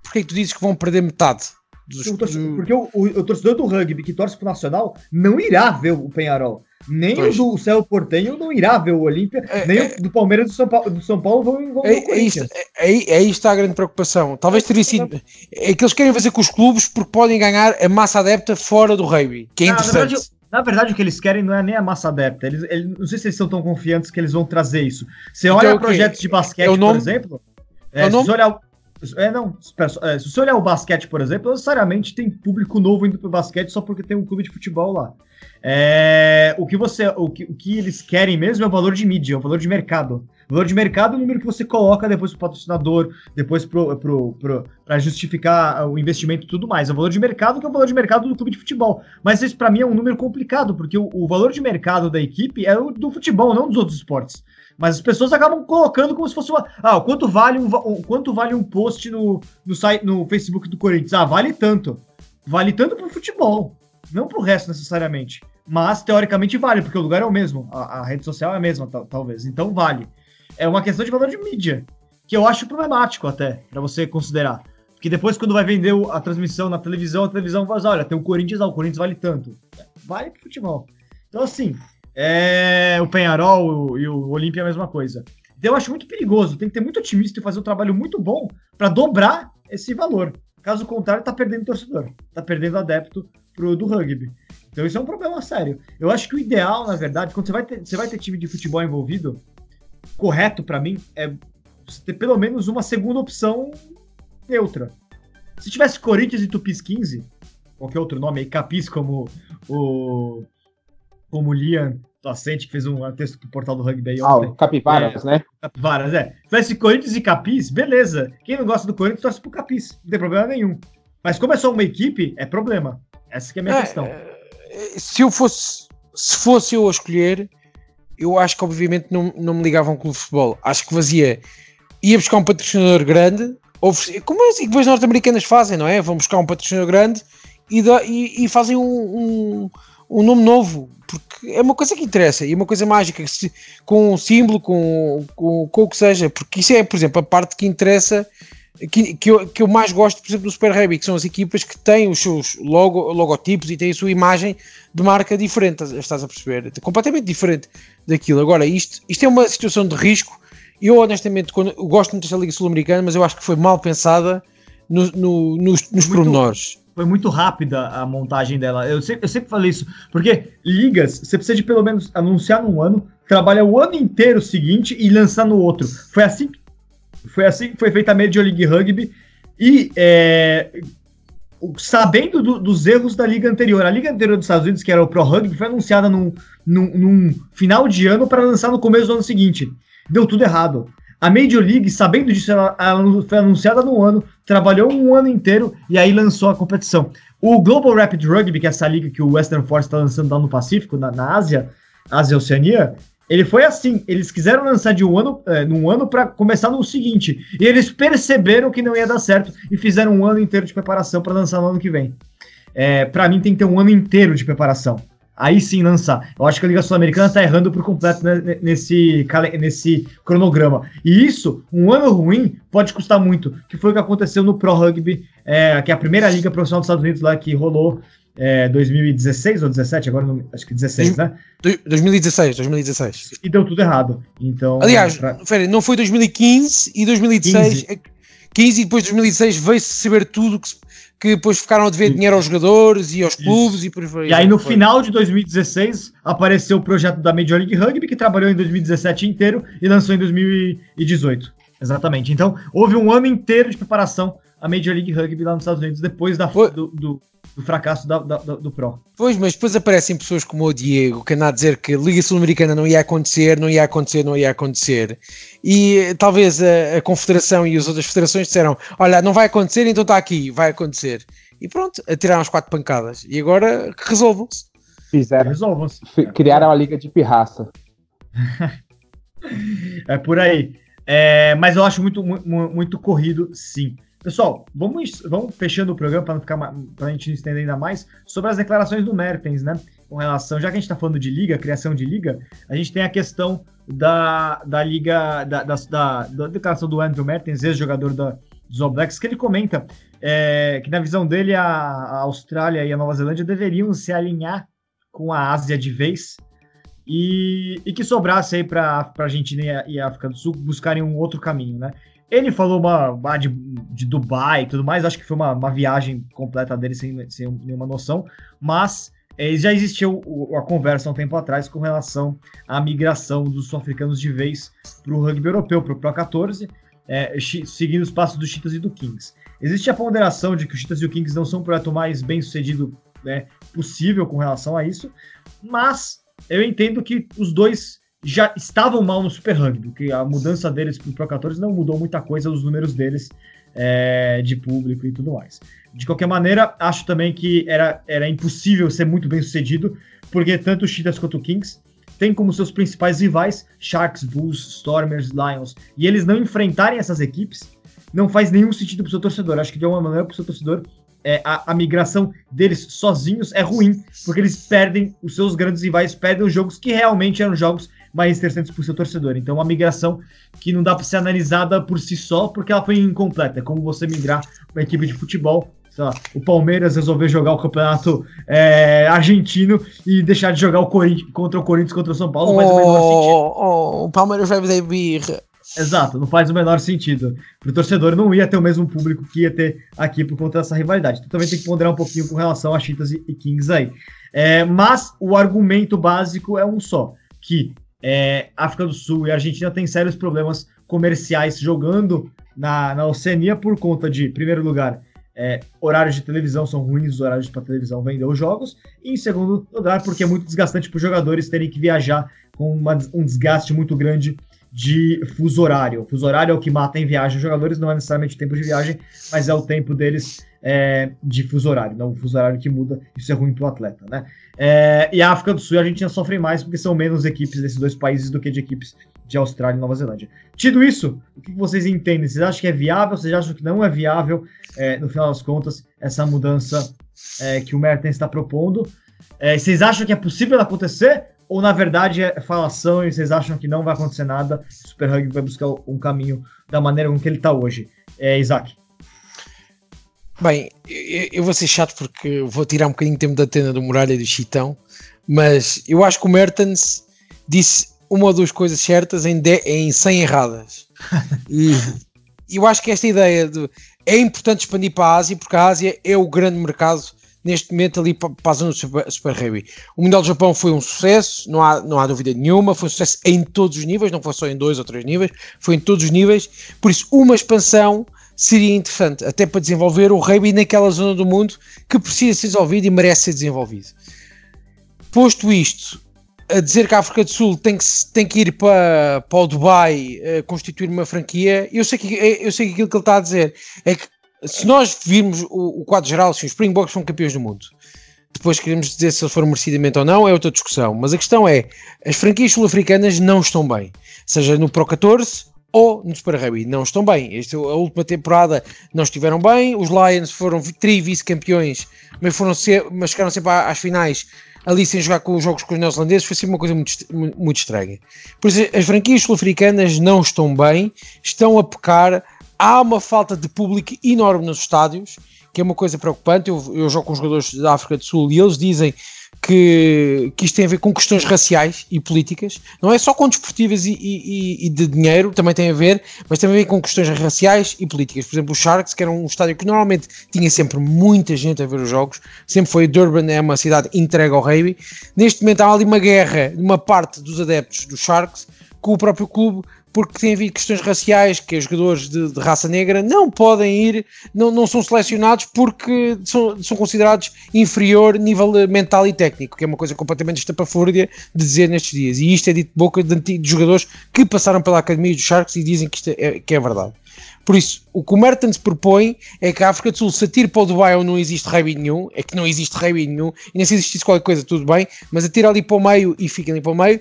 Por que tu dizes que vão perder metade? Dos, porque o, o, o, torcedor do rugby que torce pro Nacional não irá ver o Penharol. Nem o do Céu Portenho não irá ver o Olímpia, é, nem é, o do Palmeiras do São Paulo, do São Paulo vão, vão é, é, isto, é, é, aí está a grande preocupação. Talvez teria sido. É que eles querem fazer com os clubes porque podem ganhar a massa adepta fora do rugby, que é interessante. Na verdade, na verdade, o que eles querem não é nem a massa adepta. Eles, eles, não sei se eles são tão confiantes que eles vão trazer isso. Você olha então, projetos de basquete, é nome, por exemplo. É, se você olhar é, não. É, se você olhar o basquete, por exemplo, necessariamente tem público novo indo pro basquete só porque tem um clube de futebol lá. É, o que você, o que, o que eles querem mesmo é o valor de mídia, o valor de mercado. O valor de mercado é o número que você coloca depois pro patrocinador, depois pro, pro, pro, pra justificar o investimento e tudo mais. É o valor de mercado que é o valor de mercado do clube de futebol. Mas isso para mim é um número complicado, porque o, o valor de mercado da equipe é o do futebol, não dos outros esportes. Mas as pessoas acabam colocando como se fosse uma. Ah, quanto vale um, quanto vale um post no, no, site, no Facebook do Corinthians? Ah, vale tanto. Vale tanto pro futebol. Não pro resto necessariamente. Mas teoricamente vale, porque o lugar é o mesmo. A, a rede social é a mesma, talvez. Então vale. É uma questão de valor de mídia. Que eu acho problemático até, para você considerar. Porque depois, quando vai vender a transmissão na televisão, a televisão vai olha, tem o Corinthians, ah, o Corinthians vale tanto. Vale pro futebol. Então, assim, É, o Penharol e o Olímpia é a mesma coisa. Então eu acho muito perigoso, tem que ter muito otimista e fazer um trabalho muito bom para dobrar esse valor. Caso contrário, tá perdendo torcedor, tá perdendo adepto pro, do rugby. Então isso é um problema sério. Eu acho que o ideal, na verdade, quando você vai ter, você vai ter time de futebol envolvido, correto para mim é você ter pelo menos uma segunda opção neutra. Se tivesse Corinthians e Tupis 15, qualquer outro nome aí, Capis como o como o Liam Docente, que fez um texto pro portal do Rugby aí ontem. Ah, Capivaras, é, né? Capivaras, é. Se tivesse Corinthians e Capis, beleza. Quem não gosta do Corinthians, torce pro Capis. Não tem problema nenhum. Mas como é só uma equipe, é problema. Essa que é a minha é, questão. É, se eu fosse, se fosse eu a escolher, eu acho que obviamente não, não me ligava a um clube de futebol. Acho que fazia, ia buscar um patrocinador grande, como as equipas norte-americanas fazem, não é? Vão buscar um patrocinador grande e, e, e fazem um, um, um, nome novo, porque é uma coisa que interessa e é uma coisa mágica, com um símbolo, com, com, com o que seja, porque isso é, por exemplo, a parte que interessa que, que, eu, que eu mais gosto, por exemplo, do Super Rugby, que são as equipas que têm os seus logo, logotipos e têm a sua imagem de marca diferente, estás a perceber? Completamente diferente daquilo. Agora, isto, isto é uma situação de risco. Eu, honestamente, quando, eu gosto muito desta Liga Sul-Americana, mas eu acho que foi mal pensada no, no, nos, nos pormenores. Foi muito rápida a montagem dela. Eu sempre, eu sempre falei isso, porque ligas, você precisa de pelo menos anunciar num ano, trabalhar o ano inteiro seguinte e lançar no outro. Foi assim foi assim que foi feita a Major League Rugby. E é, sabendo do, dos erros da liga anterior, a liga anterior dos Estados Unidos, que era o Pro Rugby, foi anunciada num, num, num final de ano para lançar no começo do ano seguinte. Deu tudo errado. A Major League, sabendo disso, ela, ela foi anunciada no ano, trabalhou um ano inteiro e aí lançou a competição. O Global Rapid Rugby, que é essa liga que o Western Force está lançando lá no Pacífico, na, na Ásia, Ásia Oceania, ele foi assim, eles quiseram lançar de um ano, é, num ano para começar no seguinte, e eles perceberam que não ia dar certo e fizeram um ano inteiro de preparação para lançar no ano que vem. É, para mim tem que ter um ano inteiro de preparação. Aí sim lançar. Eu acho que a Liga Sul-Americana está errando por completo nesse, nesse cronograma. E isso, um ano ruim, pode custar muito. Que foi o que aconteceu no Pro Rugby, é, que é a primeira liga profissional dos Estados Unidos lá que rolou é, 2016 ou 17, agora não, acho que 16, né? 2016, 2016. E deu tudo errado. Então, Aliás, pra... não foi 2015 e 2016, 15, 15 e depois 2016 veio-se saber tudo que, que depois ficaram a dever dinheiro aos jogadores e aos clubes Isso. e por aí. E aí no foi. final de 2016 apareceu o projeto da Major League Rugby que trabalhou em 2017 inteiro e lançou em 2018. Exatamente. Então, houve um ano inteiro de preparação a Major League Rugby lá nos Estados Unidos depois da, do, do, do, fracasso da, da, do Pro. Pois, mas depois aparecem pessoas como o Diego que andam a dizer que a Liga Sul-Americana não ia acontecer, não ia acontecer, não ia acontecer. E talvez a, a, Confederação e as outras federações disseram: Olha, não vai acontecer, então está aqui, vai acontecer. E pronto, atiraram as quatro pancadas. E agora resolvam-se. Fizeram. Resolvam-se. Criaram a Liga de Pirraça. é por aí. É, mas eu acho muito, muito, muito corrido, sim. Pessoal, vamos, vamos fechando o programa para não ficar para a gente estender ainda mais sobre as declarações do Mertens, né? Com relação, já que a gente está falando de liga, criação de liga, a gente tem a questão da, da liga, da, da, da, da declaração do Andrew Mertens, ex-jogador dos All Blacks, que ele comenta é, que na visão dele a, a Austrália e a Nova Zelândia deveriam se alinhar com a Ásia de vez e, e que sobrasse aí para a Argentina e a, e a África do Sul buscarem um outro caminho, né? Ele falou uma, uma de, de, Dubai e tudo mais, acho que foi uma, uma viagem completa dele sem, sem nenhuma noção, mas é, já existiu a conversa há um tempo atrás com relação à migração dos sul-africanos de vez para o rugby europeu, para o Pro 14, é, seguindo os passos do Cheetahs e do Kings. Existe a ponderação de que os Cheetahs e o Kings não são o projeto mais bem sucedido né, possível com relação a isso, mas eu entendo que os dois já estavam mal no Super Rugby, que a mudança deles para o Pro 14 não mudou muita coisa os números deles é, de público e tudo mais. De qualquer maneira, acho também que era, era impossível ser muito bem sucedido, porque tanto o Cheetahs quanto o Kings têm como seus principais rivais Sharks, Bulls, Stormers, Lions, e eles não enfrentarem essas equipes não faz nenhum sentido para o seu torcedor. Acho que de alguma maneira para o seu torcedor é, a, a, migração deles sozinhos é ruim, porque eles perdem os seus grandes rivais, perdem os jogos que realmente eram jogos mais interessantes para o seu torcedor. Então, uma migração que não dá para ser analisada por si só, porque ela foi incompleta. É como você migrar uma equipe de futebol lá, o Palmeiras resolver jogar o campeonato é, argentino e deixar de jogar o Corinthians contra o Corinthians contra o São Paulo, não faz o menor sentido. Oh, o Palmeiras vai birra. Exato, não faz o menor sentido. Para o torcedor não ia ter o mesmo público que ia ter aqui por conta dessa rivalidade. Então também tem que ponderar um pouquinho com relação a Cheetahs e Kings aí. É, mas o argumento básico é um só, que é, África do Sul e Argentina têm sérios problemas comerciais jogando na, na Oceania por conta de, em primeiro lugar, é, horários de televisão são ruins, os horários para televisão vender os jogos, e em segundo lugar, porque é muito desgastante para os jogadores terem que viajar com uma, um desgaste muito grande de fuso horário. O fuso horário é o que mata em viagem os jogadores, não é necessariamente o tempo de viagem, mas é o tempo deles é, de fuso horário, não o fuso horário que muda, isso é ruim para o atleta, né? É, e a África do Sul e a Argentina sofrem mais porque são menos equipes desses dois países do que de equipes de Austrália e Nova Zelândia. Tido isso, o que vocês entendem? Vocês acham que é viável? Vocês acham que não é viável, é, no final das contas, essa mudança é, que o Mertens está propondo? É, vocês acham que é possível acontecer? Ou na verdade é falação e vocês acham que não vai acontecer nada? O Super Rugby vai buscar um caminho da maneira com que ele está hoje? É, Isaac. Bem, eu, vou ser chato porque vou tirar um bocadinho de tempo da tenda do Muralha e do Chitão, mas eu acho que o Mertens disse uma ou duas coisas certas em, de, em 100 erradas. e eu acho que esta ideia de é importante expandir para a Ásia, porque a Ásia é o grande mercado neste momento ali para, a zona do Super, Super Heavy. O Mundial do Japão foi um sucesso, não há, não há dúvida nenhuma, foi um sucesso em todos os níveis, não foi só em dois ou três níveis, foi em todos os níveis, por isso uma expansão seria interessante, até para desenvolver o rugby naquela zona do mundo que precisa ser desenvolvido e merece ser desenvolvido. Posto isto, a dizer que a África do Sul tem que, tem que ir para, para o Dubai uh, constituir uma franquia, eu sei, que, eu sei que aquilo que ele está a dizer é que se nós virmos o, o quadro geral, se os Springboks são campeões do mundo, depois queremos dizer se eles foram merecidamente ou não, é outra discussão. Mas a questão é: as franquias sul-africanas não estão bem, seja no Pro 14 ou no Super Rugby, não estão bem. Esta, a última temporada não estiveram bem. Os Lions foram tri vice-campeões, mas, foram mas chegaram sempre às finais ali sem jogar com os jogos com os neozelandeses. Foi sempre uma coisa muito, muito estranha. Por isso, as franquias sul-africanas não estão bem, estão a pecar há uma falta de público enorme nos estádios, que é uma coisa preocupante. Eu, eu jogo com jogadores da África do Sul e eles dizem que, que isto tem a ver com questões raciais e políticas, não é só com desportivas e, e, e, de dinheiro, também tem a ver, mas também com questões raciais e políticas. Por exemplo, o Sharks, que era um estádio que normalmente tinha sempre muita gente a ver os jogos, sempre foi Durban, é uma cidade entregue ao rugby. Neste momento há ali uma guerra uma parte dos adeptos dos Sharks com o próprio clube porque tem havido questões raciais, que os jogadores de, de, raça negra não podem ir, não, não são selecionados porque são, são considerados inferior nível mental e técnico, que é uma coisa completamente estapafúrdia de dizer nestes dias. E isto é dito de boca de, de jogadores que passaram pela Academia dos Sharks e dizem que isto é, que é verdade. Por isso, o que o Mertens propõe é que a África do Sul se atire para o Dubai onde não existe rugby nenhum, é que não existe rugby nenhum, e nem se existisse qualquer coisa, tudo bem, mas atira ali para o meio e fica ali para o meio,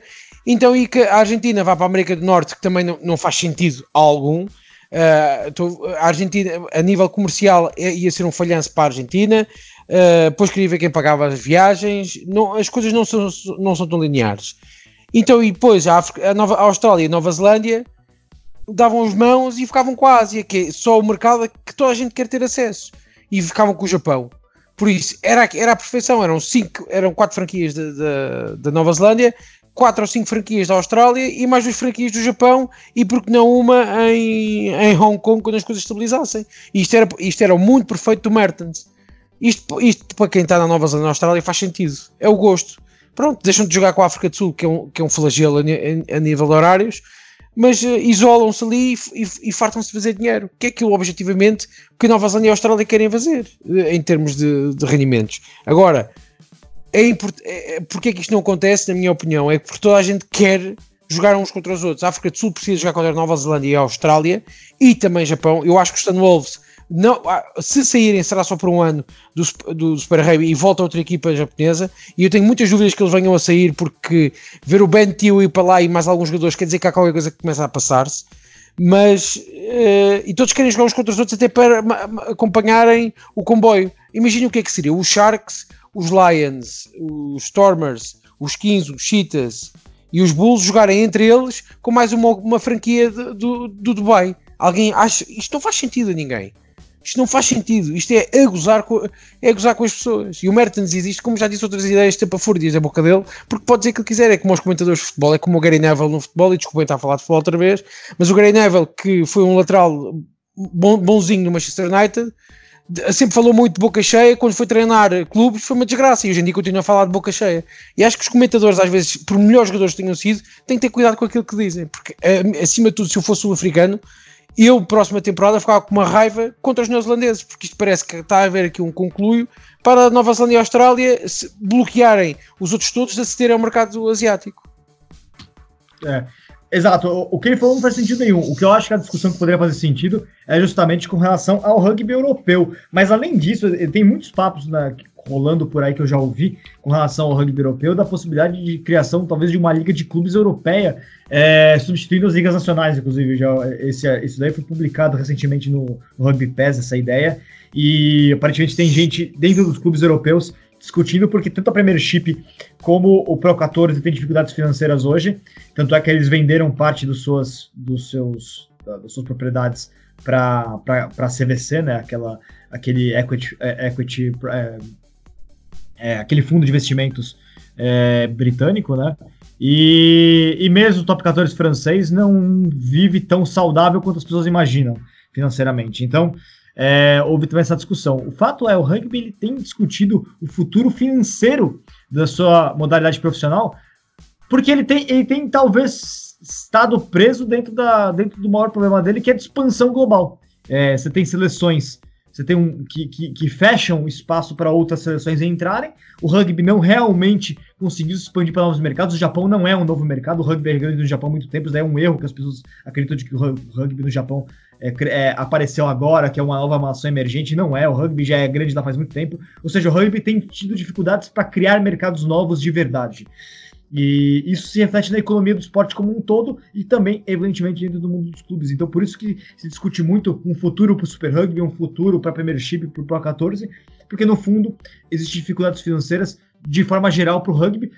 então, e que a Argentina vá para a América do Norte, que também não, não faz sentido algum. Uh, a Argentina, a nível comercial, é, ia ser um falhanço para a Argentina. Uh, depois queria ver quem pagava as viagens. Não, as coisas não são, não são tão lineares. Então, e depois a, África, a, Nova, a Austrália e a Nova Zelândia davam as mãos e ficavam com a Ásia, que é só o mercado que toda a gente quer ter acesso. E ficavam com o Japão. Por isso, era, era a perfeição. Eram, cinco, eram quatro franquias da Nova Zelândia quatro ou cinco franquias da Austrália e mais duas franquias do Japão e porque não uma em, em Hong Kong quando as coisas estabilizassem. isto era, isto era o perfeito do Mertens. Isto, isto para quem está na Nova Zelândia na Austrália faz sentido. É o gosto. Pronto, deixam de jogar com a África do Sul, que é um, que é um flagelo a, a nível de horários, mas uh, isolam-se ali e, e, e fartam-se de fazer dinheiro. Que é aquilo objetivamente que a Nova Zelândia e a Austrália querem fazer uh, em termos de, de rendimentos. Agora, é. É, é, porque é que isto não acontece, na minha opinião? É porque toda a gente quer jogar uns contra os outros. A África do Sul precisa jogar contra a Nova Zelândia e a Austrália e também Japão. Eu acho que os Sunwolves, não, ah, se saírem, será só por um ano do, do Super Rugby e volta outra equipa japonesa. E eu tenho muitas dúvidas que eles venham a sair porque ver o Ben Tio ir para lá e mais alguns jogadores quer dizer que há qualquer coisa que começa a passar-se. Mas, uh, e todos querem jogar uns contra os outros até para acompanharem o comboio. Imaginem o que é que seria. Os Sharks os Lions, os Stormers, os Kings, os Cheetahs e os Bulls jogarem entre eles com mais uma, uma franquia de, do, do Dubai. Alguém acha. Isto não faz sentido a ninguém. Isto não faz sentido. Isto é a gozar com, é gozar com as pessoas. E o Mertens existe, como já disse outras ideias, tempo a fúria a boca dele, porque pode dizer que ele quiser. É como os comentadores de futebol, é como o Gary Neville no futebol. E desculpem estar a falar de futebol outra vez, mas o Gary Neville, que foi um lateral bonzinho no Manchester United, sempre falou muito de boca cheia, quando foi treinar clubes foi uma desgraça e hoje em dia continua a falar de boca cheia. E acho que os comentadores, às vezes, por melhores jogadores que tenham sido, têm que ter cuidado com aquilo que dizem, porque eh, acima de tudo, se eu fosse sul-africano, eu, próxima temporada, ficava com uma raiva contra os neozelandeses, porque isto parece que está a haver aqui um concluio para a Nova Zelândia e a Austrália bloquearem os outros todos de acederem ao mercado asiático. É. Exato, o que ele falou não faz sentido nenhum. O que eu acho que a discussão que poderia fazer sentido é justamente com relação ao rugby europeu. Mas além disso, tem muitos papos na, rolando por aí que eu já ouvi com relação ao rugby europeu, da possibilidade de criação talvez de uma liga de clubes europeia, é, substituindo as ligas nacionais, inclusive. Já, esse, isso daí foi publicado recentemente no, no Rugby Pass, essa ideia. E aparentemente tem gente dentro dos clubes europeus discutindo, porque tanto a Premiership como o Pro 14 tem dificuldades financeiras hoje, tanto é que eles venderam parte dos, suas, dos seus, das suas propriedades para a CVC, né, aquela, aquele equity, é, equity é, é, aquele fundo de investimentos é, britânico, né, e, e mesmo o top 14 francês não vive tão saudável quanto as pessoas imaginam financeiramente. Então, é, houve também essa discussão. O fato é, o rugby ele tem discutido o futuro financeiro da sua modalidade profissional, porque ele tem, ele tem talvez estado preso dentro, da, dentro do maior problema dele, que é de expansão global. É, você tem seleções você tem um que, que, que fecham espaço para outras seleções entrarem. O rugby não realmente conseguiu se expandir para novos mercados. O Japão não é um novo mercado. O rugby é grande no Japão há muito tempo. Isso é um erro que as pessoas acreditam de que o rugby no Japão é, é, apareceu agora, que é uma nova maçã emergente. Não é. O rugby já é grande lá faz muito tempo. Ou seja, o rugby tem tido dificuldades para criar mercados novos de verdade. E isso se reflete na economia do esporte como um todo e também, evidentemente, dentro do mundo dos clubes. Então, por isso que se discute muito um futuro para o Super Rugby, um futuro para a Premiership, para o Pro 14, porque no fundo existem dificuldades financeiras de forma geral para o rugby,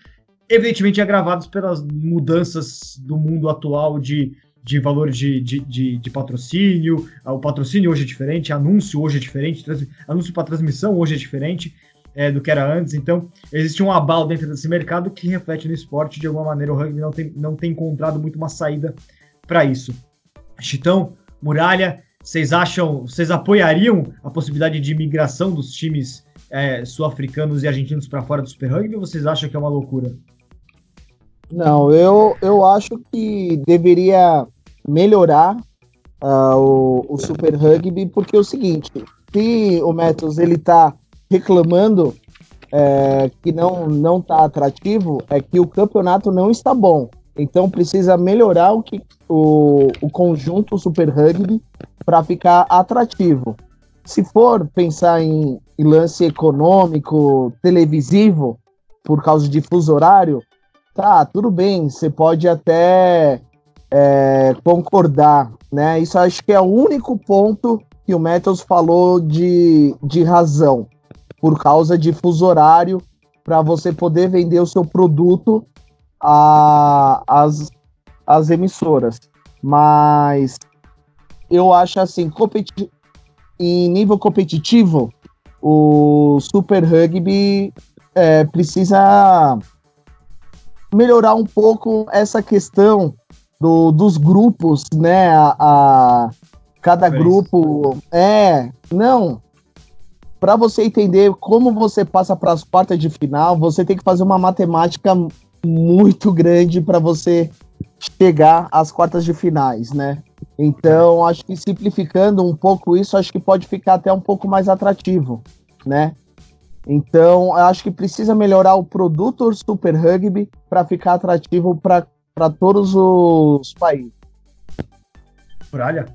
evidentemente agravadas pelas mudanças do mundo atual de, de valor de, de, de, de patrocínio. O patrocínio hoje é diferente, anúncio hoje é diferente, anúncio para transmissão hoje é diferente é, do que era antes. Então, existe um abalo dentro desse mercado que reflete no esporte. De alguma maneira, o rugby não tem, não tem encontrado muito uma saída para isso. Chitão, Muralha, vocês acham, vocês apoiariam a possibilidade de migração dos times é, sul-africanos e argentinos para fora do Super Rugby ou vocês acham que é uma loucura? Não, eu, eu acho que deveria melhorar uh, o, o Super Rugby, porque é o seguinte, se o Metos ele tá reclamando é, que não não está atrativo é que o campeonato não está bom. Então precisa melhorar o, que, o, o conjunto Super Rugby para ficar atrativo. Se for pensar em, em, lance econômico, televisivo, por causa de fuso horário, tá, tudo bem, você pode até é, concordar, né? Isso acho que é o único ponto que o Metals falou de, de razão por causa de fuso horário para você poder vender o seu produto às, às emissoras. Mas eu acho assim, competi em nível competitivo, o Super Rugby é, precisa melhorar um pouco essa questão do, dos grupos, né? A, a cada grupo é não para você entender como você passa para as quartas de final, você tem que fazer uma matemática muito grande para você chegar às quartas de finais, né? Então, acho que simplificando um pouco isso, acho que pode ficar até um pouco mais atrativo, né? Então, acho que precisa melhorar o produto Super Rugby para ficar atrativo para todos os países. Muralha?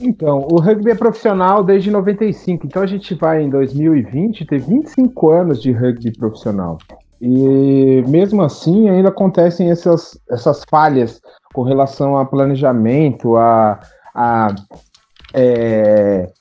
Então, o rugby é profissional desde 95, então a gente vai em 2020 ter 25 anos de rugby profissional. E mesmo assim ainda acontecem essas, essas falhas com relação a planejamento, a, a é,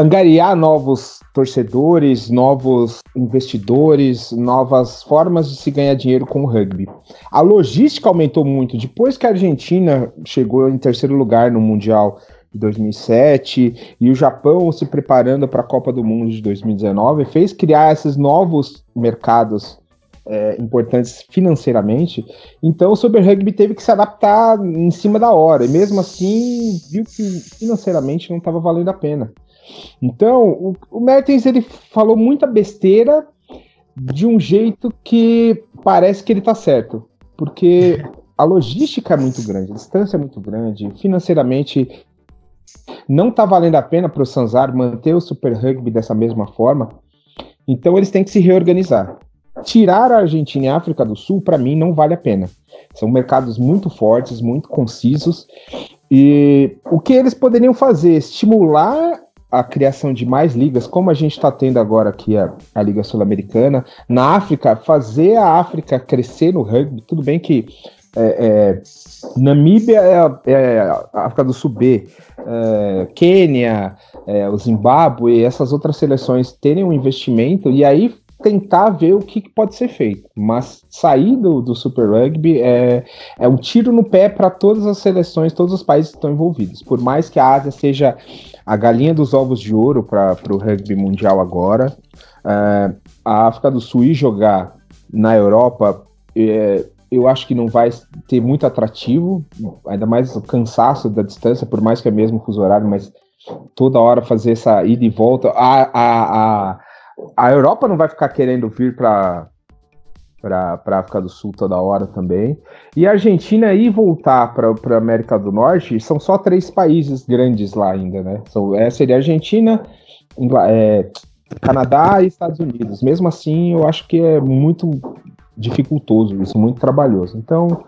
angariar novos torcedores, novos investidores, novas formas de se ganhar dinheiro com o rugby. A logística aumentou muito. Depois que a Argentina chegou em terceiro lugar no Mundial em 2007 e o Japão se preparando para a Copa do Mundo de 2019 fez criar esses novos mercados é, importantes financeiramente. Então o Super Rugby teve que se adaptar em cima da hora e mesmo assim viu que financeiramente não estava valendo a pena. Então o, o Mertens ele falou muita besteira de um jeito que parece que ele está certo, porque a logística é muito grande, a distância é muito grande, financeiramente não está valendo a pena para o Sanzar manter o Super Rugby dessa mesma forma. Então eles têm que se reorganizar. Tirar a Argentina e a África do Sul, para mim, não vale a pena. São mercados muito fortes, muito concisos. E o que eles poderiam fazer? Estimular a criação de mais ligas, como a gente está tendo agora aqui a, a Liga Sul-Americana. Na África, fazer a África crescer no rugby. Tudo bem que é, é, Namíbia é, é, a África do Sul B, é, Quênia, é, o Zimbábue, essas outras seleções terem um investimento e aí tentar ver o que, que pode ser feito. Mas sair do, do Super Rugby é, é um tiro no pé para todas as seleções, todos os países que estão envolvidos. Por mais que a Ásia seja a galinha dos ovos de ouro para o rugby mundial agora, é, a África do Sul ir jogar na Europa é, eu acho que não vai ter muito atrativo, ainda mais o cansaço da distância, por mais que é mesmo fuso horário, mas toda hora fazer essa ida e volta. A, a, a, a Europa não vai ficar querendo vir para para a África do Sul toda hora também. E a Argentina ir voltar para a América do Norte, são só três países grandes lá ainda, né? São, é, seria Argentina, é, Canadá e Estados Unidos. Mesmo assim, eu acho que é muito dificultoso, isso muito trabalhoso. Então,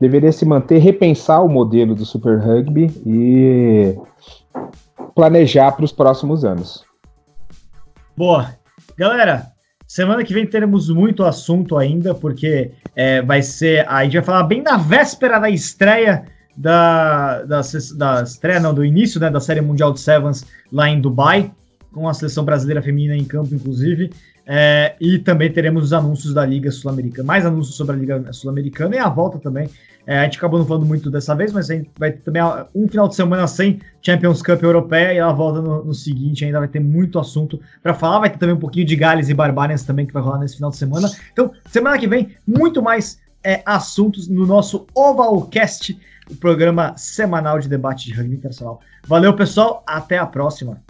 deveria se manter, repensar o modelo do Super Rugby e planejar para os próximos anos. Boa. Galera, semana que vem teremos muito assunto ainda, porque é, vai ser. A gente vai falar bem na véspera da estreia da, da, da estreia, não, do início né, da Série Mundial de Sevens lá em Dubai, com a seleção brasileira feminina em campo, inclusive. É, e também teremos os anúncios da Liga Sul-Americana, mais anúncios sobre a Liga Sul-Americana e a volta também. É, a gente acabou não falando muito dessa vez, mas a gente vai ter também um final de semana sem Champions Cup Europeia e a volta no, no seguinte. Ainda vai ter muito assunto para falar. Vai ter também um pouquinho de Gales e Barbarians também que vai rolar nesse final de semana. Então, semana que vem, muito mais é, assuntos no nosso Ovalcast, o programa semanal de debate de rugby internacional. Valeu, pessoal. Até a próxima.